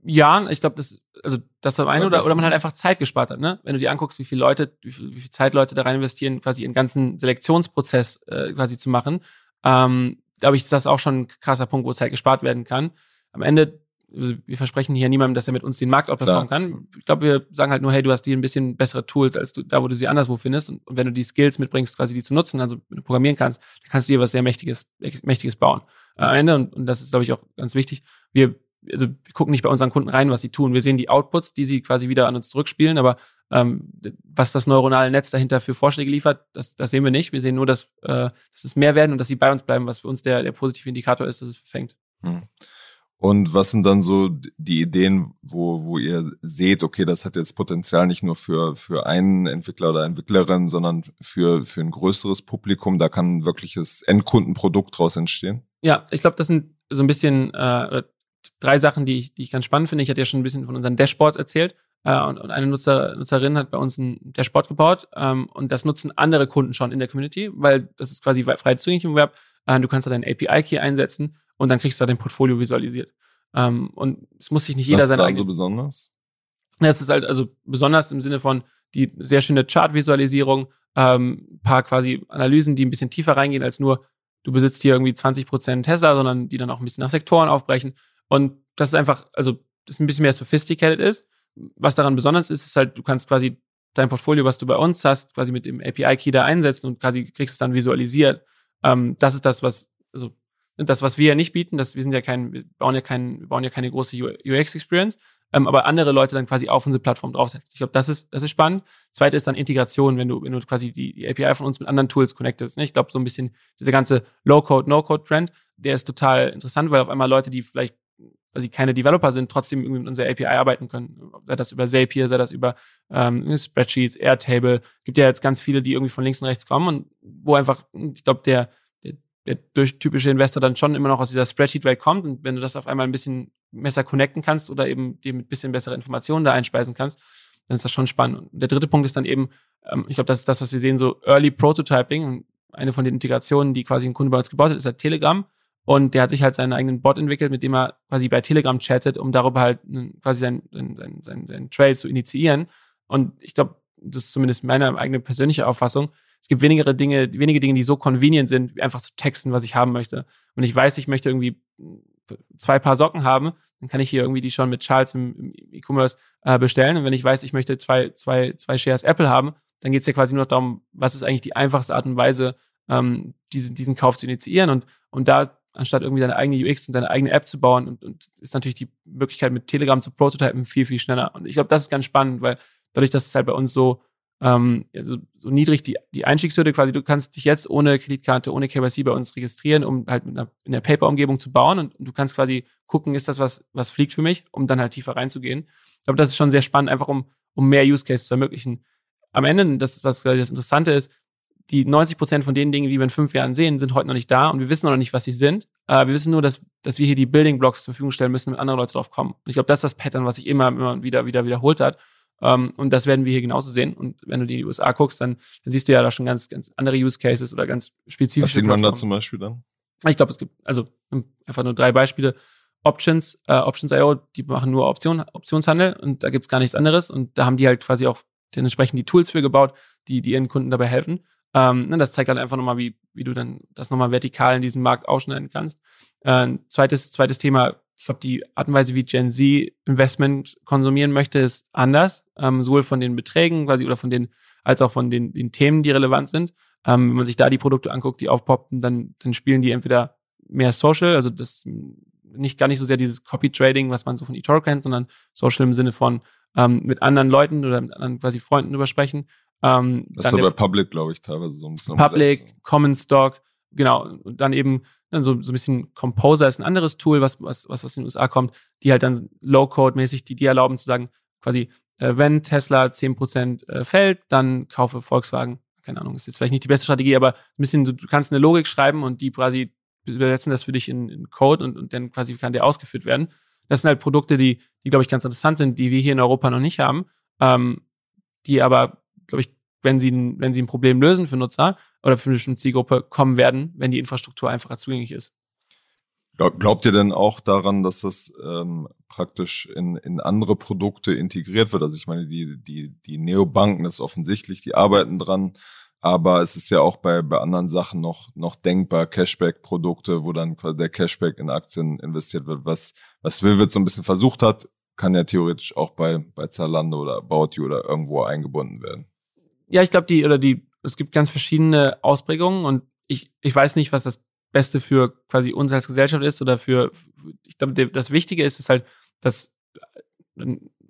Ja, ich glaube, das, also das am eine oder, oder man halt einfach Zeit gespart hat, ne? Wenn du dir anguckst, wie viele Leute, wie viel, wie viel Zeit Leute da rein investieren, quasi ihren ganzen Selektionsprozess äh, quasi zu machen, ähm, glaube ich, ist das auch schon ein krasser Punkt, wo Zeit gespart werden kann. Am Ende, also wir versprechen hier niemandem, dass er mit uns den Markt outperformen kann. Ich glaube, wir sagen halt nur, hey, du hast hier ein bisschen bessere Tools, als du, da, wo du sie anderswo findest. Und, und wenn du die Skills mitbringst, quasi die zu nutzen, also programmieren kannst, dann kannst du dir was sehr Mächtiges, Mächtiges bauen. Am Ende, und, und das ist, glaube ich, auch ganz wichtig, wir also wir gucken nicht bei unseren Kunden rein, was sie tun. Wir sehen die Outputs, die sie quasi wieder an uns zurückspielen, aber ähm, was das neuronale Netz dahinter für Vorschläge liefert, das, das sehen wir nicht. Wir sehen nur, dass, äh, dass es mehr werden und dass sie bei uns bleiben, was für uns der, der positive Indikator ist, dass es verfängt. Hm. Und was sind dann so die Ideen, wo, wo ihr seht, okay, das hat jetzt Potenzial nicht nur für, für einen Entwickler oder Entwicklerin, sondern für, für ein größeres Publikum, da kann ein wirkliches Endkundenprodukt draus entstehen? Ja, ich glaube, das sind so ein bisschen äh, drei Sachen, die ich, die ich ganz spannend finde. Ich hatte ja schon ein bisschen von unseren Dashboards erzählt. Äh, und, und eine Nutzer, Nutzerin hat bei uns ein Dashboard gebaut. Ähm, und das nutzen andere Kunden schon in der Community, weil das ist quasi frei zugänglich im Web. Äh, du kannst da deinen API-Key einsetzen und dann kriegst du da dein Portfolio visualisiert. Ähm, und es muss sich nicht jeder sein. Was ist so besonders? Es ist halt also besonders im Sinne von die sehr schöne Chart-Visualisierung, ähm, paar quasi Analysen, die ein bisschen tiefer reingehen als nur, du besitzt hier irgendwie 20% Tesla, sondern die dann auch ein bisschen nach Sektoren aufbrechen. Und das ist einfach, also das ein bisschen mehr sophisticated ist. Was daran besonders ist, ist halt, du kannst quasi dein Portfolio, was du bei uns hast, quasi mit dem API-Key da einsetzen und quasi kriegst es dann visualisiert. Ähm, das ist das, was, also das, was wir ja nicht bieten, das, wir sind ja kein, wir bauen ja kein, wir bauen ja keine große UX-Experience, ähm, aber andere Leute dann quasi auf unsere Plattform draufsetzen. Ich glaube, das ist, das ist spannend. Zweite ist dann Integration, wenn du, wenn du quasi die, die API von uns mit anderen Tools connectest. Ne? Ich glaube, so ein bisschen dieser ganze Low-Code, No-Code-Trend, der ist total interessant, weil auf einmal Leute, die vielleicht sie keine Developer sind, trotzdem irgendwie mit unserer API arbeiten können. Sei das über Zapier, sei das über ähm, Spreadsheets, Airtable. Gibt ja jetzt ganz viele, die irgendwie von links und rechts kommen und wo einfach, ich glaube, der, der, der durch typische Investor dann schon immer noch aus dieser Spreadsheet-Welt kommt und wenn du das auf einmal ein bisschen besser connecten kannst oder eben dir mit bisschen bessere Informationen da einspeisen kannst, dann ist das schon spannend. Und der dritte Punkt ist dann eben, ähm, ich glaube, das ist das, was wir sehen, so Early Prototyping. Eine von den Integrationen, die quasi ein Kunde bei uns gebaut hat, ist halt Telegram. Und der hat sich halt seinen eigenen Bot entwickelt, mit dem er quasi bei Telegram chattet, um darüber halt quasi seinen sein, sein, sein Trail zu initiieren. Und ich glaube, das ist zumindest meine eigene persönliche Auffassung. Es gibt wenigere Dinge, wenige Dinge, die so convenient sind, einfach zu texten, was ich haben möchte. Und ich weiß, ich möchte irgendwie zwei Paar Socken haben, dann kann ich hier irgendwie die schon mit Charles im, E-Commerce äh, bestellen. Und wenn ich weiß, ich möchte zwei, zwei, zwei Shares Apple haben, dann geht es ja quasi nur darum, was ist eigentlich die einfachste Art und Weise, ähm, diesen, diesen Kauf zu initiieren. Und, und da anstatt irgendwie deine eigene UX und deine eigene App zu bauen und, und ist natürlich die Möglichkeit mit Telegram zu prototypen viel, viel schneller. Und ich glaube, das ist ganz spannend, weil dadurch, dass es halt bei uns so, ähm, so, so niedrig die, die Einstiegshürde quasi, du kannst dich jetzt ohne Kreditkarte, ohne KYC bei uns registrieren, um halt in der Paper-Umgebung zu bauen und, und, du kannst quasi gucken, ist das was, was fliegt für mich, um dann halt tiefer reinzugehen. Ich glaube, das ist schon sehr spannend, einfach um, um mehr Use Cases zu ermöglichen. Am Ende, das was das Interessante ist, die 90 Prozent von den Dingen, die wir in fünf Jahren sehen, sind heute noch nicht da und wir wissen noch nicht, was sie sind. Äh, wir wissen nur, dass, dass wir hier die Building Blocks zur Verfügung stellen müssen, damit andere Leute drauf kommen. Und ich glaube, das ist das Pattern, was sich immer, immer wieder, wieder wiederholt hat. Ähm, und das werden wir hier genauso sehen. Und wenn du in die USA guckst, dann, dann siehst du ja da schon ganz, ganz andere Use Cases oder ganz spezifische. Was sieht man da zum Beispiel dann? Ich glaube, es gibt also einfach nur drei Beispiele. Options, äh, Options.io, die machen nur Option, Optionshandel und da gibt's gar nichts anderes. Und da haben die halt quasi auch dementsprechend die Tools für gebaut, die, die ihren Kunden dabei helfen. Ähm, ne, das zeigt halt einfach nochmal, wie, wie du dann das nochmal vertikal in diesem Markt ausschneiden kannst. Äh, zweites, zweites Thema, ich glaube, die Art und Weise, wie Gen Z Investment konsumieren möchte, ist anders. Ähm, sowohl von den Beträgen quasi oder von den, als auch von den, den Themen, die relevant sind. Ähm, wenn man sich da die Produkte anguckt, die aufpoppen, dann, dann spielen die entweder mehr Social, also das nicht gar nicht so sehr dieses Copy Trading, was man so von eToro kennt, sondern Social im Sinne von ähm, mit anderen Leuten oder mit anderen quasi Freunden übersprechen. Ähm, das ist bei Public, glaube ich, teilweise so ein bisschen. Public, Common Stock, genau. Und dann eben dann so, so ein bisschen Composer ist ein anderes Tool, was, was, was aus den USA kommt, die halt dann Low-Code-mäßig, die, die erlauben zu sagen, quasi, äh, wenn Tesla 10% äh, fällt, dann kaufe Volkswagen. Keine Ahnung, ist jetzt vielleicht nicht die beste Strategie, aber ein bisschen, du kannst eine Logik schreiben und die quasi übersetzen das für dich in, in Code und, und dann quasi kann der ausgeführt werden. Das sind halt Produkte, die, die glaube ich, ganz interessant sind, die wir hier in Europa noch nicht haben, ähm, die aber, glaube ich, wenn sie, wenn sie ein Problem lösen für Nutzer oder für eine Zielgruppe, kommen werden, wenn die Infrastruktur einfacher zugänglich ist. Glaubt ihr denn auch daran, dass das ähm, praktisch in, in andere Produkte integriert wird? Also ich meine, die, die, die Neobanken ist offensichtlich, die arbeiten dran, aber es ist ja auch bei, bei anderen Sachen noch, noch denkbar, Cashback-Produkte, wo dann der Cashback in Aktien investiert wird. Was, was Vivid so ein bisschen versucht hat, kann ja theoretisch auch bei, bei Zalando oder About You oder irgendwo eingebunden werden ja, ich glaube, die, oder die, es gibt ganz verschiedene Ausprägungen und ich, ich weiß nicht, was das Beste für quasi uns als Gesellschaft ist oder für, ich glaube, das Wichtige ist, ist halt, dass,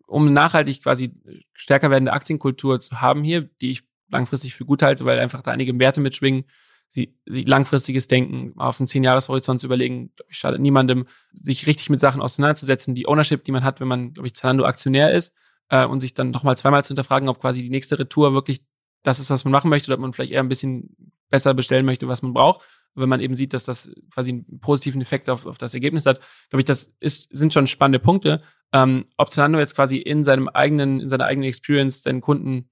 um nachhaltig quasi stärker werdende Aktienkultur zu haben hier, die ich langfristig für gut halte, weil einfach da einige Werte mitschwingen, sie, sie langfristiges Denken auf einen Zehn-Jahres-Horizont zu überlegen, glaube ich, schadet niemandem, sich richtig mit Sachen auseinanderzusetzen, die Ownership, die man hat, wenn man, glaube ich, Zalando-Aktionär ist, äh, und sich dann nochmal zweimal zu hinterfragen, ob quasi die nächste Retour wirklich das ist, was man machen möchte, oder ob man vielleicht eher ein bisschen besser bestellen möchte, was man braucht. Wenn man eben sieht, dass das quasi einen positiven Effekt auf, auf das Ergebnis hat, glaube ich, das ist, sind schon spannende Punkte. Ähm, ob Zalando jetzt quasi in seinem eigenen, in seiner eigenen Experience seinen Kunden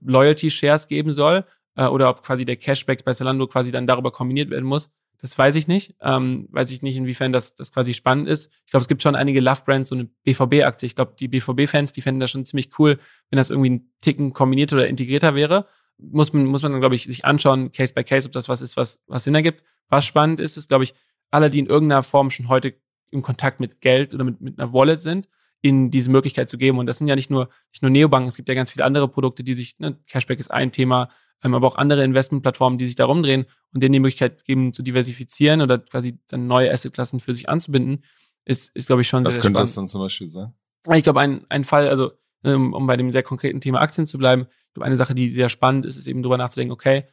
Loyalty Shares geben soll, äh, oder ob quasi der Cashback bei Zalando quasi dann darüber kombiniert werden muss, das weiß ich nicht. Ähm, weiß ich nicht, inwiefern das, das quasi spannend ist. Ich glaube, es gibt schon einige Love-Brands, so eine BVB-Aktie. Ich glaube, die BVB-Fans, die fänden das schon ziemlich cool, wenn das irgendwie ein Ticken kombiniert oder integrierter wäre. Muss man, muss man dann, glaube ich, sich anschauen, Case by Case, ob das was ist, was, was Sinn ergibt. Was spannend ist, ist, glaube ich, alle, die in irgendeiner Form schon heute im Kontakt mit Geld oder mit, mit einer Wallet sind, ihnen diese Möglichkeit zu geben. Und das sind ja nicht nur, nicht nur Neobanken, es gibt ja ganz viele andere Produkte, die sich, ne, Cashback ist ein Thema, ähm, aber auch andere Investmentplattformen, die sich da rumdrehen und denen die Möglichkeit geben, zu diversifizieren oder quasi dann neue Assetklassen für sich anzubinden, ist, ist glaube ich, schon Was sehr, sehr könnte spannend. das dann zum Beispiel sein? Ich glaube, ein, ein Fall, also ähm, um bei dem sehr konkreten Thema Aktien zu bleiben, ich glaube, eine Sache, die sehr spannend ist, ist eben darüber nachzudenken, okay,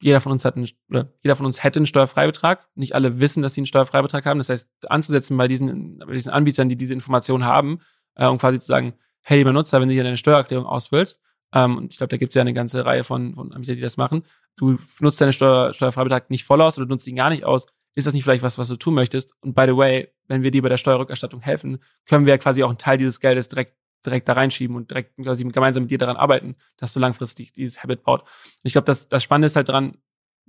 jeder von uns hat einen, oder jeder von uns hätte einen Steuerfreibetrag. Nicht alle wissen, dass sie einen Steuerfreibetrag haben. Das heißt, anzusetzen bei diesen, bei diesen Anbietern, die diese Information haben, äh, um quasi zu sagen, hey, lieber Nutzer, wenn du hier deine Steuererklärung ausfüllst, ähm, und ich glaube, da gibt es ja eine ganze Reihe von, von Anbietern, die das machen. Du nutzt deinen Steuer, Steuerfreibetrag nicht voll aus oder nutzt ihn gar nicht aus. Ist das nicht vielleicht was, was du tun möchtest? Und by the way, wenn wir dir bei der Steuerrückerstattung helfen, können wir ja quasi auch einen Teil dieses Geldes direkt direkt da reinschieben und direkt quasi gemeinsam mit dir daran arbeiten, dass du langfristig dieses Habit baut. Und ich glaube, das, das Spannende ist halt dran,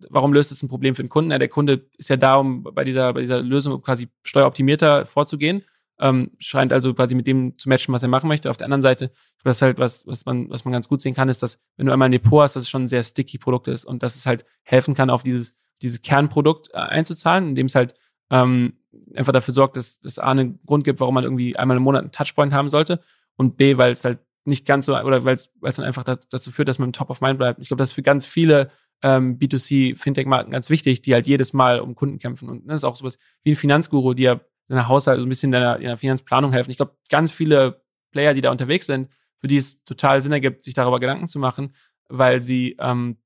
warum löst es ein Problem für den Kunden? Ja, der Kunde ist ja da, um bei dieser, bei dieser Lösung quasi steueroptimierter vorzugehen ähm, scheint also quasi mit dem zu matchen, was er machen möchte. Auf der anderen Seite, das ist halt was, was man, was man ganz gut sehen kann, ist, dass wenn du einmal ein Depot hast, dass es schon ein sehr sticky Produkt ist und dass es halt helfen kann, auf dieses, dieses Kernprodukt äh, einzuzahlen, indem es halt ähm, einfach dafür sorgt, dass es A einen Grund gibt, warum man irgendwie einmal im Monat einen Touchpoint haben sollte und B, weil es halt nicht ganz so, oder weil es, dann einfach dazu führt, dass man top of mind bleibt. Ich glaube, das ist für ganz viele ähm, B2C-Fintech-Marken ganz wichtig, die halt jedes Mal um Kunden kämpfen. Und das ist auch sowas wie ein Finanzguru, die ja seiner Haushalt so ein bisschen in der, in der Finanzplanung helfen. Ich glaube, ganz viele Player, die da unterwegs sind, für die es total Sinn ergibt, sich darüber Gedanken zu machen, weil sie, ähm,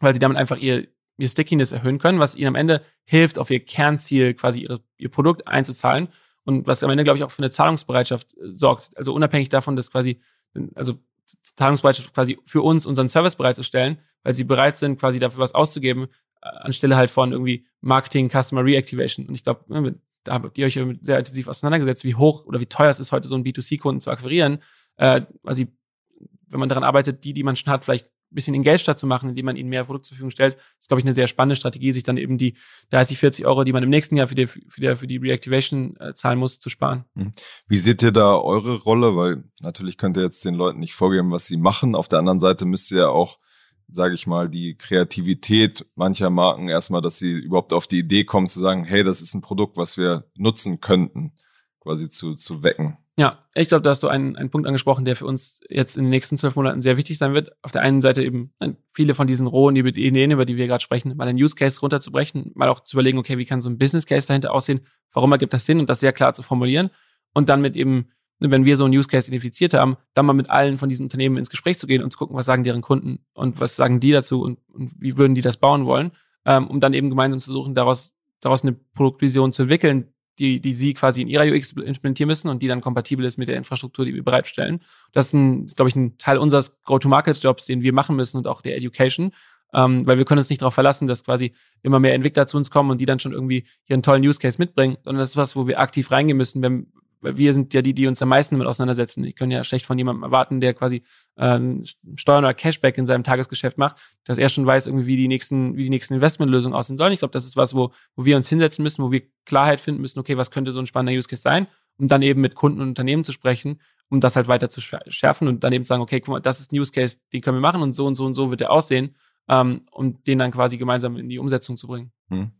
weil sie damit einfach ihr, ihr Stickiness erhöhen können, was ihnen am Ende hilft, auf ihr Kernziel quasi ihre, ihr Produkt einzuzahlen und was am Ende, glaube ich, auch für eine Zahlungsbereitschaft äh, sorgt. Also unabhängig davon, dass quasi, also Zahlungsbereitschaft quasi für uns unseren Service bereitzustellen, weil sie bereit sind, quasi dafür was auszugeben, äh, anstelle halt von irgendwie Marketing, Customer Reactivation. Und ich glaube, ne, da habt ihr euch sehr intensiv auseinandergesetzt, wie hoch oder wie teuer es ist, heute so einen B2C-Kunden zu akquirieren. Äh, also wenn man daran arbeitet, die, die man schon hat, vielleicht bisschen engaged zu machen, indem man ihnen mehr Produkt zur Verfügung stellt, ist, glaube ich, eine sehr spannende Strategie, sich dann eben die 30, 40 Euro, die man im nächsten Jahr für die, für die, für die Reactivation äh, zahlen muss, zu sparen. Hm. Wie seht ihr da eure Rolle? Weil natürlich könnt ihr jetzt den Leuten nicht vorgeben, was sie machen. Auf der anderen Seite müsst ihr ja auch sage ich mal, die Kreativität mancher Marken erstmal, dass sie überhaupt auf die Idee kommen zu sagen, hey, das ist ein Produkt, was wir nutzen könnten, quasi zu, zu wecken. Ja, ich glaube, da hast du einen, einen Punkt angesprochen, der für uns jetzt in den nächsten zwölf Monaten sehr wichtig sein wird. Auf der einen Seite eben äh, viele von diesen rohen Ideen, über die wir gerade sprechen, mal einen Use Case runterzubrechen, mal auch zu überlegen, okay, wie kann so ein Business Case dahinter aussehen, warum ergibt das Sinn? Und das sehr klar zu formulieren. Und dann mit eben, wenn wir so einen Use Case identifiziert haben, dann mal mit allen von diesen Unternehmen ins Gespräch zu gehen und zu gucken, was sagen deren Kunden und was sagen die dazu und, und wie würden die das bauen wollen, ähm, um dann eben gemeinsam zu suchen, daraus, daraus eine Produktvision zu entwickeln, die, die sie quasi in ihrer UX implementieren müssen und die dann kompatibel ist mit der Infrastruktur, die wir bereitstellen. Das ist, ein, ist glaube ich, ein Teil unseres Go-to-Market-Jobs, den wir machen müssen und auch der Education. Ähm, weil wir können uns nicht darauf verlassen, dass quasi immer mehr Entwickler zu uns kommen und die dann schon irgendwie ihren tollen Use Case mitbringen, sondern das ist was, wo wir aktiv reingehen müssen, wenn, weil wir sind ja die, die uns am meisten damit auseinandersetzen. Die können ja schlecht von jemandem erwarten, der quasi äh, Steuern oder Cashback in seinem Tagesgeschäft macht, dass er schon weiß, irgendwie, wie die nächsten, wie die nächsten Investmentlösungen aussehen sollen. Ich glaube, das ist was, wo, wo wir uns hinsetzen müssen, wo wir Klarheit finden müssen, okay, was könnte so ein spannender Use Case sein, um dann eben mit Kunden und Unternehmen zu sprechen, um das halt weiter zu schärfen und dann eben sagen, okay, guck mal, das ist ein Use Case, den können wir machen und so und so und so wird der aussehen, ähm, um den dann quasi gemeinsam in die Umsetzung zu bringen. Hm.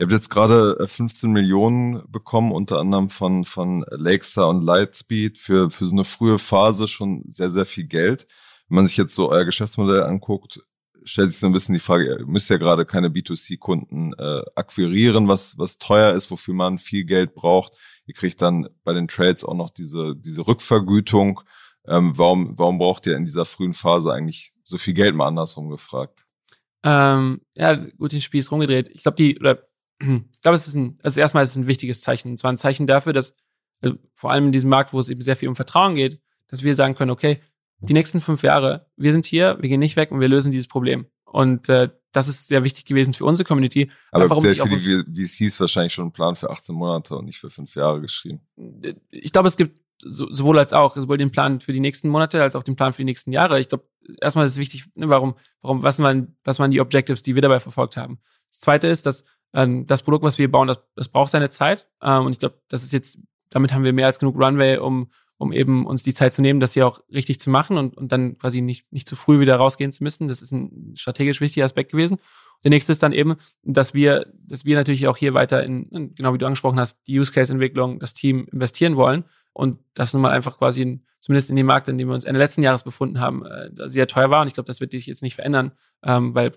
Ihr habt jetzt gerade 15 äh, Millionen bekommen, unter anderem von, von Lakestar und Lightspeed für, für so eine frühe Phase schon sehr, sehr viel Geld. Wenn man sich jetzt so euer Geschäftsmodell anguckt, stellt sich so ein bisschen die Frage, ihr müsst ja gerade keine B2C-Kunden äh, akquirieren, was, was teuer ist, wofür man viel Geld braucht. Ihr kriegt dann bei den Trades auch noch diese, diese Rückvergütung. Ähm, warum, warum braucht ihr in dieser frühen Phase eigentlich so viel Geld mal andersrum gefragt? Ähm, ja, gut, den Spieß rumgedreht. Ich glaube, die, oder ich glaube, es ist ein, also erstmal ist es ein wichtiges Zeichen. Und zwar ein Zeichen dafür, dass also vor allem in diesem Markt, wo es eben sehr viel um Vertrauen geht, dass wir sagen können, okay, die nächsten fünf Jahre, wir sind hier, wir gehen nicht weg und wir lösen dieses Problem. Und äh, das ist sehr wichtig gewesen für unsere Community. Aber einfach, um der für die VCs wahrscheinlich schon ein Plan für 18 Monate und nicht für fünf Jahre geschrieben. Ich glaube, es gibt so, sowohl als auch, sowohl den Plan für die nächsten Monate als auch den Plan für die nächsten Jahre. Ich glaube, erstmal ist es wichtig, ne, warum, warum, was waren, was waren die Objectives, die wir dabei verfolgt haben. Das zweite ist, dass ähm, das Produkt, was wir bauen, das, das braucht seine Zeit. Ähm, und ich glaube, das ist jetzt, damit haben wir mehr als genug Runway, um, um eben uns die Zeit zu nehmen, das hier auch richtig zu machen und, und dann quasi nicht, nicht zu früh wieder rausgehen zu müssen. Das ist ein strategisch wichtiger Aspekt gewesen. Der nächste ist dann eben, dass wir, dass wir natürlich auch hier weiter in, genau wie du angesprochen hast, die Use Case Entwicklung, das Team investieren wollen und das nun mal einfach quasi in, zumindest in dem Markt, in dem wir uns Ende letzten Jahres befunden haben, äh, sehr teuer war und ich glaube, das wird sich jetzt nicht verändern, ähm, weil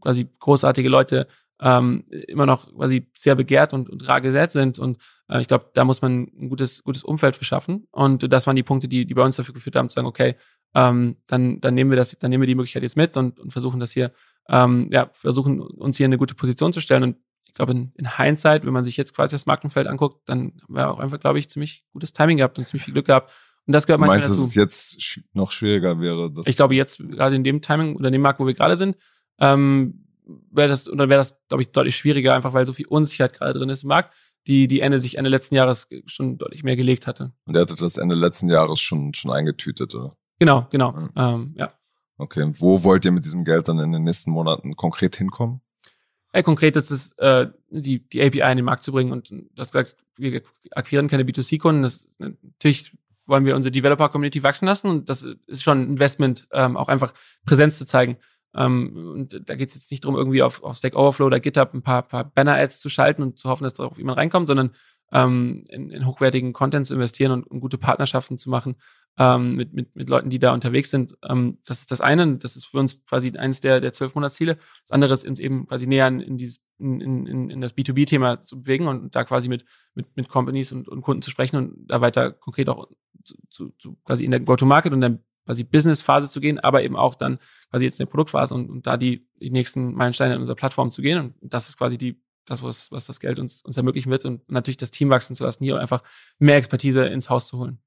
quasi großartige Leute ähm, immer noch quasi sehr begehrt und, und rar gesät sind. Und äh, ich glaube, da muss man ein gutes, gutes Umfeld für schaffen. Und das waren die Punkte, die, die bei uns dafür geführt haben, zu sagen, okay, ähm, dann, dann nehmen wir das, dann nehmen wir die Möglichkeit jetzt mit und, und versuchen das hier, ähm, ja, versuchen uns hier in eine gute Position zu stellen. Und ich glaube, in, in Hindsight, wenn man sich jetzt quasi das Markenfeld anguckt, dann wäre auch einfach, glaube ich, ziemlich gutes Timing gehabt und ziemlich viel Glück gehabt. Und das gehört manchmal Meinst dazu. Dass es jetzt noch schwieriger wäre? ich glaube, jetzt gerade in dem Timing oder dem Markt, wo wir gerade sind, ähm, wäre das, oder wäre das, glaube ich, deutlich schwieriger, einfach weil so viel Unsicherheit gerade drin ist im Markt, die, die Ende sich Ende letzten Jahres schon deutlich mehr gelegt hatte. Und er hatte das Ende letzten Jahres schon, schon eingetütet, oder? Genau, genau, mhm. ähm, ja. Okay, und wo wollt ihr mit diesem Geld dann in den nächsten Monaten konkret hinkommen? Ja, konkret ist es, äh, die, die API in den Markt zu bringen und das gesagt, wir akquirieren keine B2C-Kunden. Das natürlich wollen wir unsere Developer-Community wachsen lassen und das ist schon ein Investment, ähm, auch einfach Präsenz zu zeigen. Ähm, und da geht es jetzt nicht darum, irgendwie auf, auf Stack Overflow oder GitHub ein paar, paar Banner-Ads zu schalten und zu hoffen, dass darauf jemand reinkommt, sondern ähm, in, in hochwertigen Content zu investieren und, und gute Partnerschaften zu machen ähm, mit, mit, mit Leuten, die da unterwegs sind. Ähm, das ist das eine. Das ist für uns quasi eines der, der zwölf Monatsziele. Das andere ist uns eben quasi näher in, dieses, in, in, in das B2B-Thema zu bewegen und da quasi mit, mit, mit Companies und, und Kunden zu sprechen und da weiter konkret auch zu, zu, zu quasi in der Go-to-Market und dann quasi Business-Phase zu gehen, aber eben auch dann quasi jetzt in der Produktphase und, und da die, die nächsten Meilensteine in unserer Plattform zu gehen. Und das ist quasi die, das, was, was das Geld uns, uns ermöglichen wird und natürlich das Team wachsen zu lassen, hier einfach mehr Expertise ins Haus zu holen.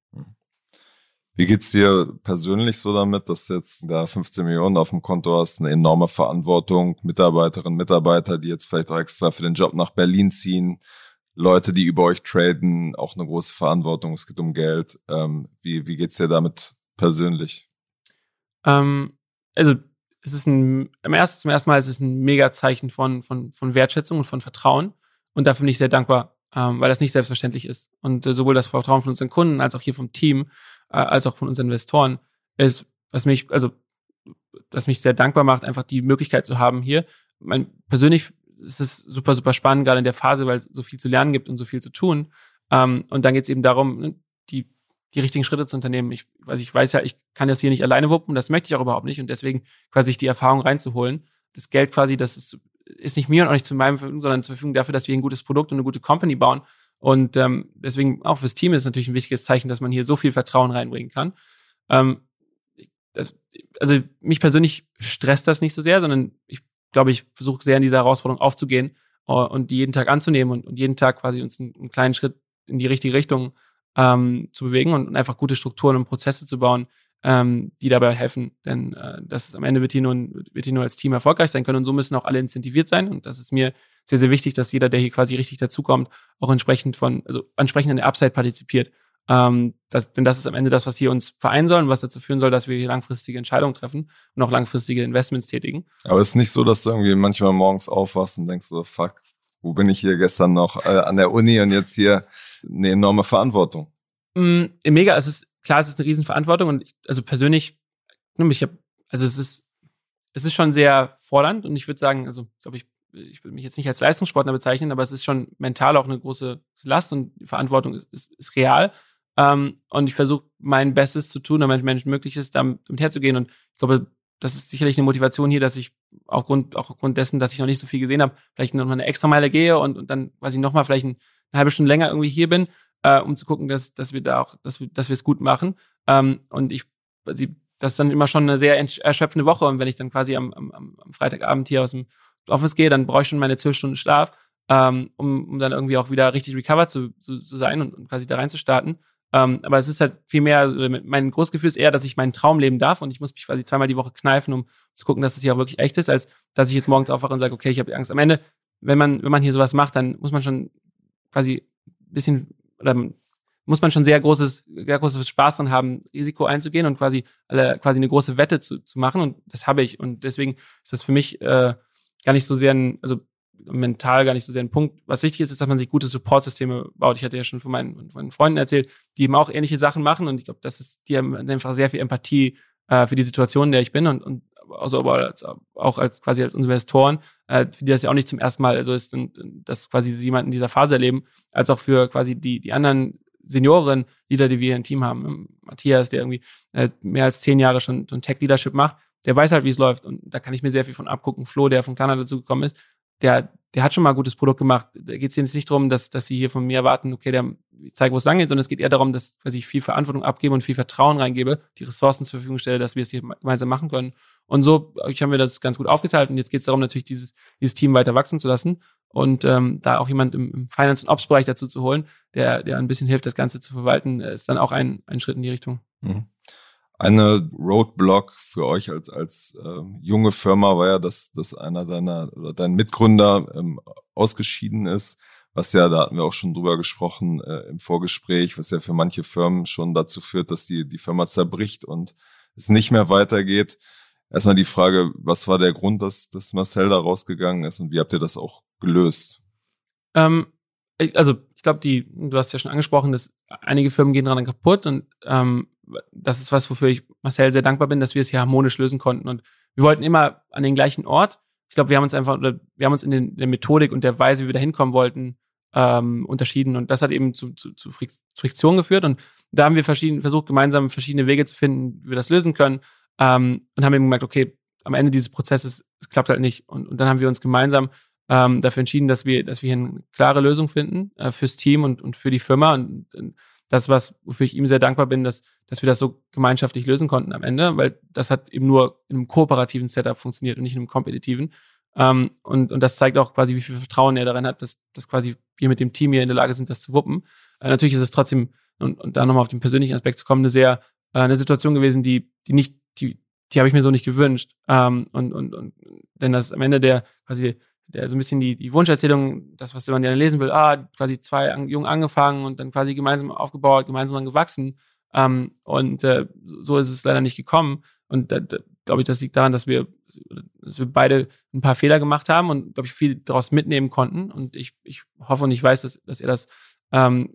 Wie geht's dir persönlich so damit, dass du jetzt da 15 Millionen auf dem Konto hast, eine enorme Verantwortung, Mitarbeiterinnen, Mitarbeiter, die jetzt vielleicht auch extra für den Job nach Berlin ziehen, Leute, die über euch traden, auch eine große Verantwortung, es geht um Geld. Ähm, wie, wie geht's dir damit persönlich? Ähm, also es ist ein, im ersten, zum ersten Mal ist es ein Mega-Zeichen von, von, von Wertschätzung und von Vertrauen. Und dafür bin ich sehr dankbar, ähm, weil das nicht selbstverständlich ist. Und äh, sowohl das Vertrauen von unseren Kunden als auch hier vom Team, äh, als auch von unseren Investoren ist, was mich, also das mich sehr dankbar macht, einfach die Möglichkeit zu haben hier. Mein, persönlich ist es super, super spannend, gerade in der Phase, weil es so viel zu lernen gibt und so viel zu tun. Ähm, und dann geht es eben darum, ne, die, die richtigen Schritte zu unternehmen. Ich, weiß, ich weiß ja, ich kann das hier nicht alleine wuppen, das möchte ich auch überhaupt nicht. Und deswegen quasi die Erfahrung reinzuholen. Das Geld quasi, das ist, ist nicht mir und auch nicht zu meinem Verfügung, sondern zur Verfügung dafür, dass wir ein gutes Produkt und eine gute Company bauen. Und ähm, deswegen auch fürs Team ist natürlich ein wichtiges Zeichen, dass man hier so viel Vertrauen reinbringen kann. Ähm, das, also mich persönlich stresst das nicht so sehr, sondern ich glaube, ich versuche sehr in dieser Herausforderung aufzugehen uh, und die jeden Tag anzunehmen und, und jeden Tag quasi uns einen, einen, kleinen Schritt in die richtige Richtung ähm, zu bewegen und, einfach gute Strukturen und Prozesse zu bauen, ähm, die dabei helfen. Denn äh, das ist, am Ende wird hier, nur, wird hier nur als Team erfolgreich sein können und so müssen auch alle incentiviert sein. Und das ist mir sehr, sehr wichtig, dass jeder, der hier quasi richtig dazukommt, auch entsprechend von, also entsprechend an der Upside partizipiert. Ähm, das, denn das ist am Ende das, was hier uns vereinen soll und was dazu führen soll, dass wir hier langfristige Entscheidungen treffen und auch langfristige Investments tätigen. Aber es ist nicht so, dass du irgendwie manchmal morgens aufwachst und denkst so, fuck, wo bin ich hier gestern noch äh, an der Uni und jetzt hier eine enorme Verantwortung? Mm, mega, es ist klar, es ist eine Riesenverantwortung und ich, also persönlich, ich habe, also es ist, es ist schon sehr fordernd und ich würde sagen, also ich glaube, ich, ich würde mich jetzt nicht als Leistungssportler bezeichnen, aber es ist schon mental auch eine große Last und die Verantwortung ist, ist, ist real. Ähm, und ich versuche mein Bestes zu tun, damit Menschen möglich ist, damit herzugehen. Und ich glaube, das ist sicherlich eine Motivation hier, dass ich aufgrund, auch aufgrund dessen, dass ich noch nicht so viel gesehen habe, vielleicht noch mal eine extra Meile gehe und, und dann quasi noch mal vielleicht ein, eine halbe Stunde länger irgendwie hier bin, äh, um zu gucken, dass, dass wir da auch, dass wir, dass wir es gut machen. Ähm, und ich, quasi, das ist dann immer schon eine sehr erschöpfende Woche. Und wenn ich dann quasi am, am, am Freitagabend hier aus dem Office gehe, dann brauche ich schon meine zwölf Stunden Schlaf, ähm, um, um dann irgendwie auch wieder richtig recovered zu, zu, zu sein und, und quasi da reinzustarten. Ähm, aber es ist halt viel mehr, also mein Großgefühl ist eher, dass ich meinen Traum leben darf und ich muss mich quasi zweimal die Woche kneifen, um zu gucken, dass es hier auch wirklich echt ist, als dass ich jetzt morgens aufwache und sage, okay, ich habe Angst. Am Ende, wenn man, wenn man hier sowas macht, dann muss man schon quasi ein bisschen, oder muss man schon sehr großes, sehr großes Spaß dran haben, Risiko einzugehen und quasi alle, quasi eine große Wette zu, zu machen. Und das habe ich. Und deswegen ist das für mich äh, gar nicht so sehr ein, also mental gar nicht so sehr ein Punkt. Was wichtig ist, ist, dass man sich gute Supportsysteme baut. Ich hatte ja schon von meinen, von meinen Freunden erzählt, die eben auch ähnliche Sachen machen und ich glaube, das ist, die haben einfach sehr viel Empathie äh, für die Situation, in der ich bin und, und also aber als, auch als quasi als Investoren, äh, für die das ja auch nicht zum ersten Mal also ist, und, dass quasi sie jemanden in dieser Phase erleben, als auch für quasi die, die anderen Senioren, Leader, die wir hier im Team haben. Matthias, der irgendwie äh, mehr als zehn Jahre schon, schon Tech-Leadership macht, der weiß halt, wie es läuft. Und da kann ich mir sehr viel von abgucken. Flo, der von Klarna dazu gekommen ist, der, der hat schon mal ein gutes Produkt gemacht. Da geht es jetzt nicht darum, dass, dass sie hier von mir erwarten, okay, der zeigt, wo es lang geht, sondern es geht eher darum, dass, dass ich viel Verantwortung abgebe und viel Vertrauen reingebe, die Ressourcen zur Verfügung stelle, dass wir es hier gemeinsam machen können. Und so ich haben wir das ganz gut aufgeteilt und jetzt geht es darum, natürlich dieses, dieses Team weiter wachsen zu lassen und ähm, da auch jemand im, im Finance- und Ops-Bereich dazu zu holen, der, der ein bisschen hilft, das Ganze zu verwalten, ist dann auch ein, ein Schritt in die Richtung. Mhm. Eine Roadblock für euch als, als äh, junge Firma war ja, dass, dass einer deiner oder dein Mitgründer ähm, ausgeschieden ist, was ja, da hatten wir auch schon drüber gesprochen äh, im Vorgespräch, was ja für manche Firmen schon dazu führt, dass die, die Firma zerbricht und es nicht mehr weitergeht. Erstmal die Frage, was war der Grund, dass, dass Marcel da rausgegangen ist und wie habt ihr das auch gelöst? Ähm, also ich glaube, die, du hast ja schon angesprochen, dass einige Firmen gehen daran kaputt und ähm, das ist was, wofür ich Marcel sehr dankbar bin, dass wir es hier harmonisch lösen konnten. Und wir wollten immer an den gleichen Ort. Ich glaube, wir haben uns einfach, oder wir haben uns in den, der Methodik und der Weise, wie wir da hinkommen wollten, ähm, unterschieden. Und das hat eben zu, zu, zu Friktion geführt. Und da haben wir verschieden, versucht, gemeinsam verschiedene Wege zu finden, wie wir das lösen können. Ähm, und haben eben gemerkt, okay, am Ende dieses Prozesses, es klappt halt nicht. Und, und dann haben wir uns gemeinsam ähm, dafür entschieden, dass wir, dass wir hier eine klare Lösung finden äh, fürs Team und, und für die Firma. Und, und das, was, wofür ich ihm sehr dankbar bin, dass, dass wir das so gemeinschaftlich lösen konnten am Ende, weil das hat eben nur in einem kooperativen Setup funktioniert und nicht in einem kompetitiven. Ähm, und, und das zeigt auch quasi, wie viel Vertrauen er darin hat, dass, dass quasi wir mit dem Team hier in der Lage sind, das zu wuppen. Äh, natürlich ist es trotzdem, und, und da nochmal auf den persönlichen Aspekt zu kommen, eine sehr, äh, eine Situation gewesen, die, die nicht, die, die habe ich mir so nicht gewünscht. Ähm, und, und, und, denn das am Ende der quasi der so ein bisschen die, die Wunscherzählung, das, was man gerne lesen will, ah, quasi zwei an, jung angefangen und dann quasi gemeinsam aufgebaut, gemeinsam dann gewachsen. Ähm, und äh, so ist es leider nicht gekommen. Und da, da glaube ich, das liegt daran, dass wir, dass wir beide ein paar Fehler gemacht haben und, glaube ich, viel daraus mitnehmen konnten. Und ich, ich hoffe und ich weiß, dass, dass er das ähm,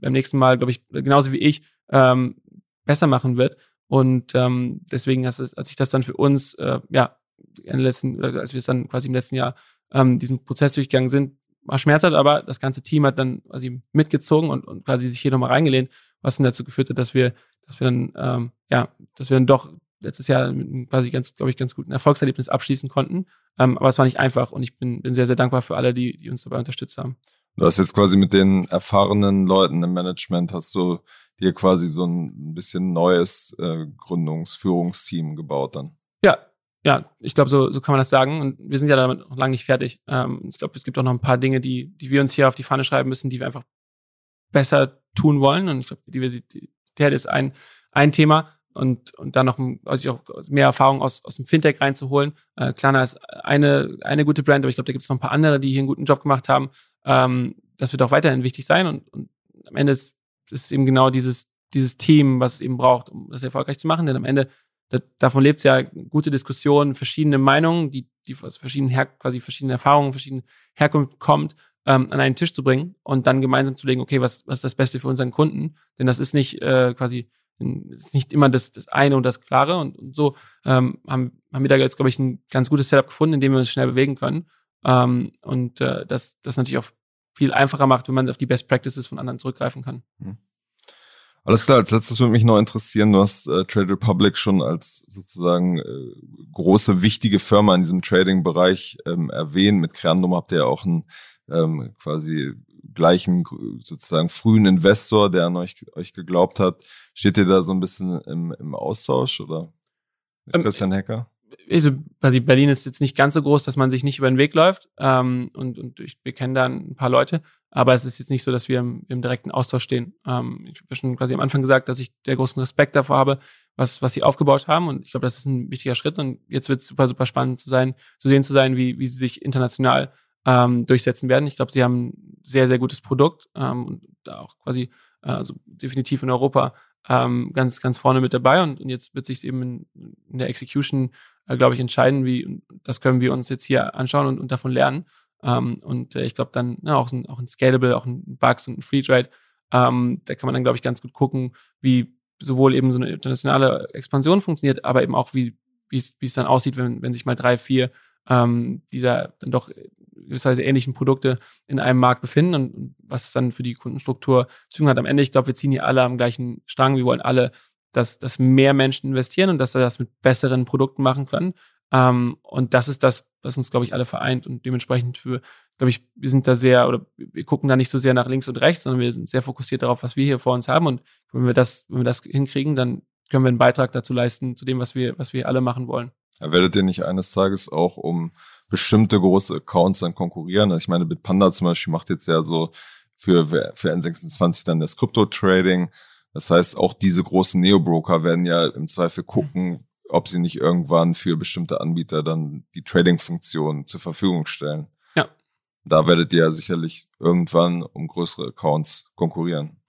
beim nächsten Mal, glaube ich, genauso wie ich, ähm, besser machen wird. Und ähm, deswegen, als, es, als ich das dann für uns, äh, ja, Ende letzten, oder als wir es dann quasi im letzten Jahr ähm, diesen Prozess durchgegangen sind, war schmerzhaft, aber das ganze Team hat dann quasi mitgezogen und, und quasi sich hier nochmal reingelehnt, was dann dazu geführt hat, dass wir, dass wir dann, ähm, ja, dass wir dann doch letztes Jahr mit einem quasi ganz, glaube ich, ganz guten Erfolgserlebnis abschließen konnten. Ähm, aber es war nicht einfach und ich bin, bin sehr, sehr dankbar für alle, die, die uns dabei unterstützt haben. Du hast jetzt quasi mit den erfahrenen Leuten im Management hast du dir quasi so ein bisschen neues äh, Gründungsführungsteam gebaut dann. Ja, ja, ich glaube, so, so kann man das sagen. Und wir sind ja damit noch lange nicht fertig. Ähm, ich glaube, es gibt auch noch ein paar Dinge, die, die wir uns hier auf die Fahne schreiben müssen, die wir einfach besser tun wollen. Und ich glaube, Diversität ist ein, ein Thema. Und, und dann noch also auch mehr Erfahrung aus, aus dem Fintech reinzuholen. Äh, Klarna ist eine, eine gute Brand, aber ich glaube, da gibt es noch ein paar andere, die hier einen guten Job gemacht haben. Ähm, das wird auch weiterhin wichtig sein. Und, und am Ende ist, ist eben genau dieses, dieses Team, was es eben braucht, um das erfolgreich zu machen. Denn am Ende davon lebt es ja gute Diskussionen, verschiedene Meinungen, die, die aus verschiedenen Her quasi verschiedene Erfahrungen, verschiedene Herkunft kommt, ähm, an einen Tisch zu bringen und dann gemeinsam zu legen, okay, was, was ist das Beste für unseren Kunden? Denn das ist nicht äh, quasi ist nicht immer das, das eine und das Klare. Und, und so ähm, haben, haben wir da jetzt, glaube ich, ein ganz gutes Setup gefunden, in dem wir uns schnell bewegen können. Ähm, und äh, das, das natürlich auch viel einfacher macht, wenn man auf die Best Practices von anderen zurückgreifen kann. Mhm. Alles klar, als letztes würde mich noch interessieren, du hast äh, Trade Republic schon als sozusagen äh, große, wichtige Firma in diesem Trading-Bereich ähm, erwähnt. Mit Creandum habt ihr ja auch einen ähm, quasi gleichen sozusagen frühen Investor, der an euch, euch geglaubt hat. Steht ihr da so ein bisschen im, im Austausch oder ähm, Christian Hacker? Also quasi Berlin ist jetzt nicht ganz so groß, dass man sich nicht über den Weg läuft. Ähm, und, und ich, wir kennen da ein paar Leute, aber es ist jetzt nicht so, dass wir im, im direkten Austausch stehen. Ähm, ich habe ja schon quasi am Anfang gesagt, dass ich der großen Respekt davor habe, was, was sie aufgebaut haben. Und ich glaube, das ist ein wichtiger Schritt. Und jetzt wird es super, super spannend zu sein, zu sehen zu sein, wie, wie sie sich international ähm, durchsetzen werden. Ich glaube, sie haben ein sehr, sehr gutes Produkt ähm, und da auch quasi also definitiv in Europa ähm, ganz, ganz vorne mit dabei. Und, und jetzt wird sich eben in, in der Execution äh, glaube ich, entscheiden, wie, das können wir uns jetzt hier anschauen und, und davon lernen. Ähm, und äh, ich glaube dann ne, auch, ein, auch ein Scalable, auch ein Bugs und ein Free Trade, ähm, da kann man dann, glaube ich, ganz gut gucken, wie sowohl eben so eine internationale Expansion funktioniert, aber eben auch, wie wie es dann aussieht, wenn, wenn sich mal drei, vier ähm, dieser dann doch gewisserweise ähnlichen Produkte in einem Markt befinden und was es dann für die Kundenstruktur zu tun hat. Am Ende, ich glaube, wir ziehen hier alle am gleichen Strang. Wir wollen alle dass, dass mehr Menschen investieren und dass sie das mit besseren Produkten machen können. Ähm, und das ist das, was uns, glaube ich, alle vereint. Und dementsprechend für, glaube ich, wir sind da sehr, oder wir gucken da nicht so sehr nach links und rechts, sondern wir sind sehr fokussiert darauf, was wir hier vor uns haben. Und wenn wir das, wenn wir das hinkriegen, dann können wir einen Beitrag dazu leisten, zu dem, was wir, was wir alle machen wollen. Ja, werdet ihr nicht eines Tages auch um bestimmte große Accounts dann konkurrieren? Also ich meine, Bitpanda zum Beispiel macht jetzt ja so für, für N26 dann das Krypto-Trading. Das heißt, auch diese großen Neo-Broker werden ja im Zweifel gucken, ob sie nicht irgendwann für bestimmte Anbieter dann die Trading-Funktion zur Verfügung stellen. Ja. Da werdet ihr ja sicherlich irgendwann um größere Accounts konkurrieren.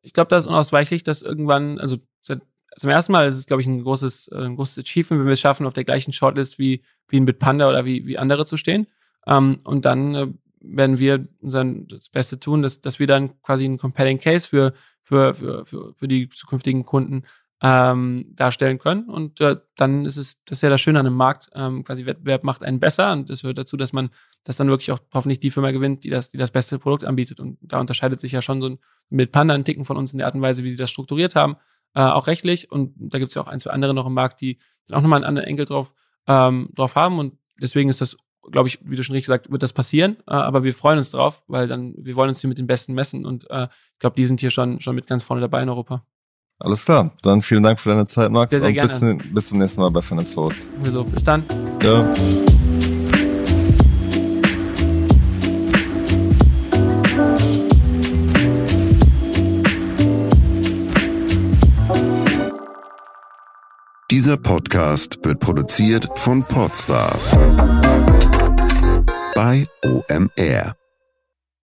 Ich glaube, das ist unausweichlich, dass irgendwann, also zum ersten Mal ist es, glaube ich, ein großes, äh, ein großes Achievement, wenn wir es schaffen, auf der gleichen Shortlist wie, wie ein Bitpanda oder wie, wie andere zu stehen. Ähm, und dann äh, werden wir unser das Beste tun, dass, dass wir dann quasi einen compelling Case für, für, für, für, für die zukünftigen Kunden ähm, darstellen können. Und äh, dann ist es, das ist ja das Schöne an einem Markt, ähm, quasi Wettbewerb macht einen besser und das führt dazu, dass man, dass dann wirklich auch hoffentlich die Firma gewinnt, die das, die das beste Produkt anbietet. Und da unterscheidet sich ja schon so ein, mit Panda ein Ticken von uns in der Art und Weise, wie sie das strukturiert haben, äh, auch rechtlich. Und da gibt es ja auch ein, zwei andere noch im Markt, die auch nochmal einen anderen Enkel drauf, ähm, drauf haben. Und deswegen ist das glaube ich, wie du schon richtig gesagt, wird das passieren. Äh, aber wir freuen uns drauf, weil dann, wir wollen uns hier mit den Besten messen und äh, ich glaube, die sind hier schon, schon mit ganz vorne dabei in Europa. Alles klar. Dann vielen Dank für deine Zeit, Max. Sehr, sehr und gerne. Bis, bis zum nächsten Mal bei Finance Forward. Also, bis dann. Ja. Dieser Podcast wird produziert von Podstars bei OMR.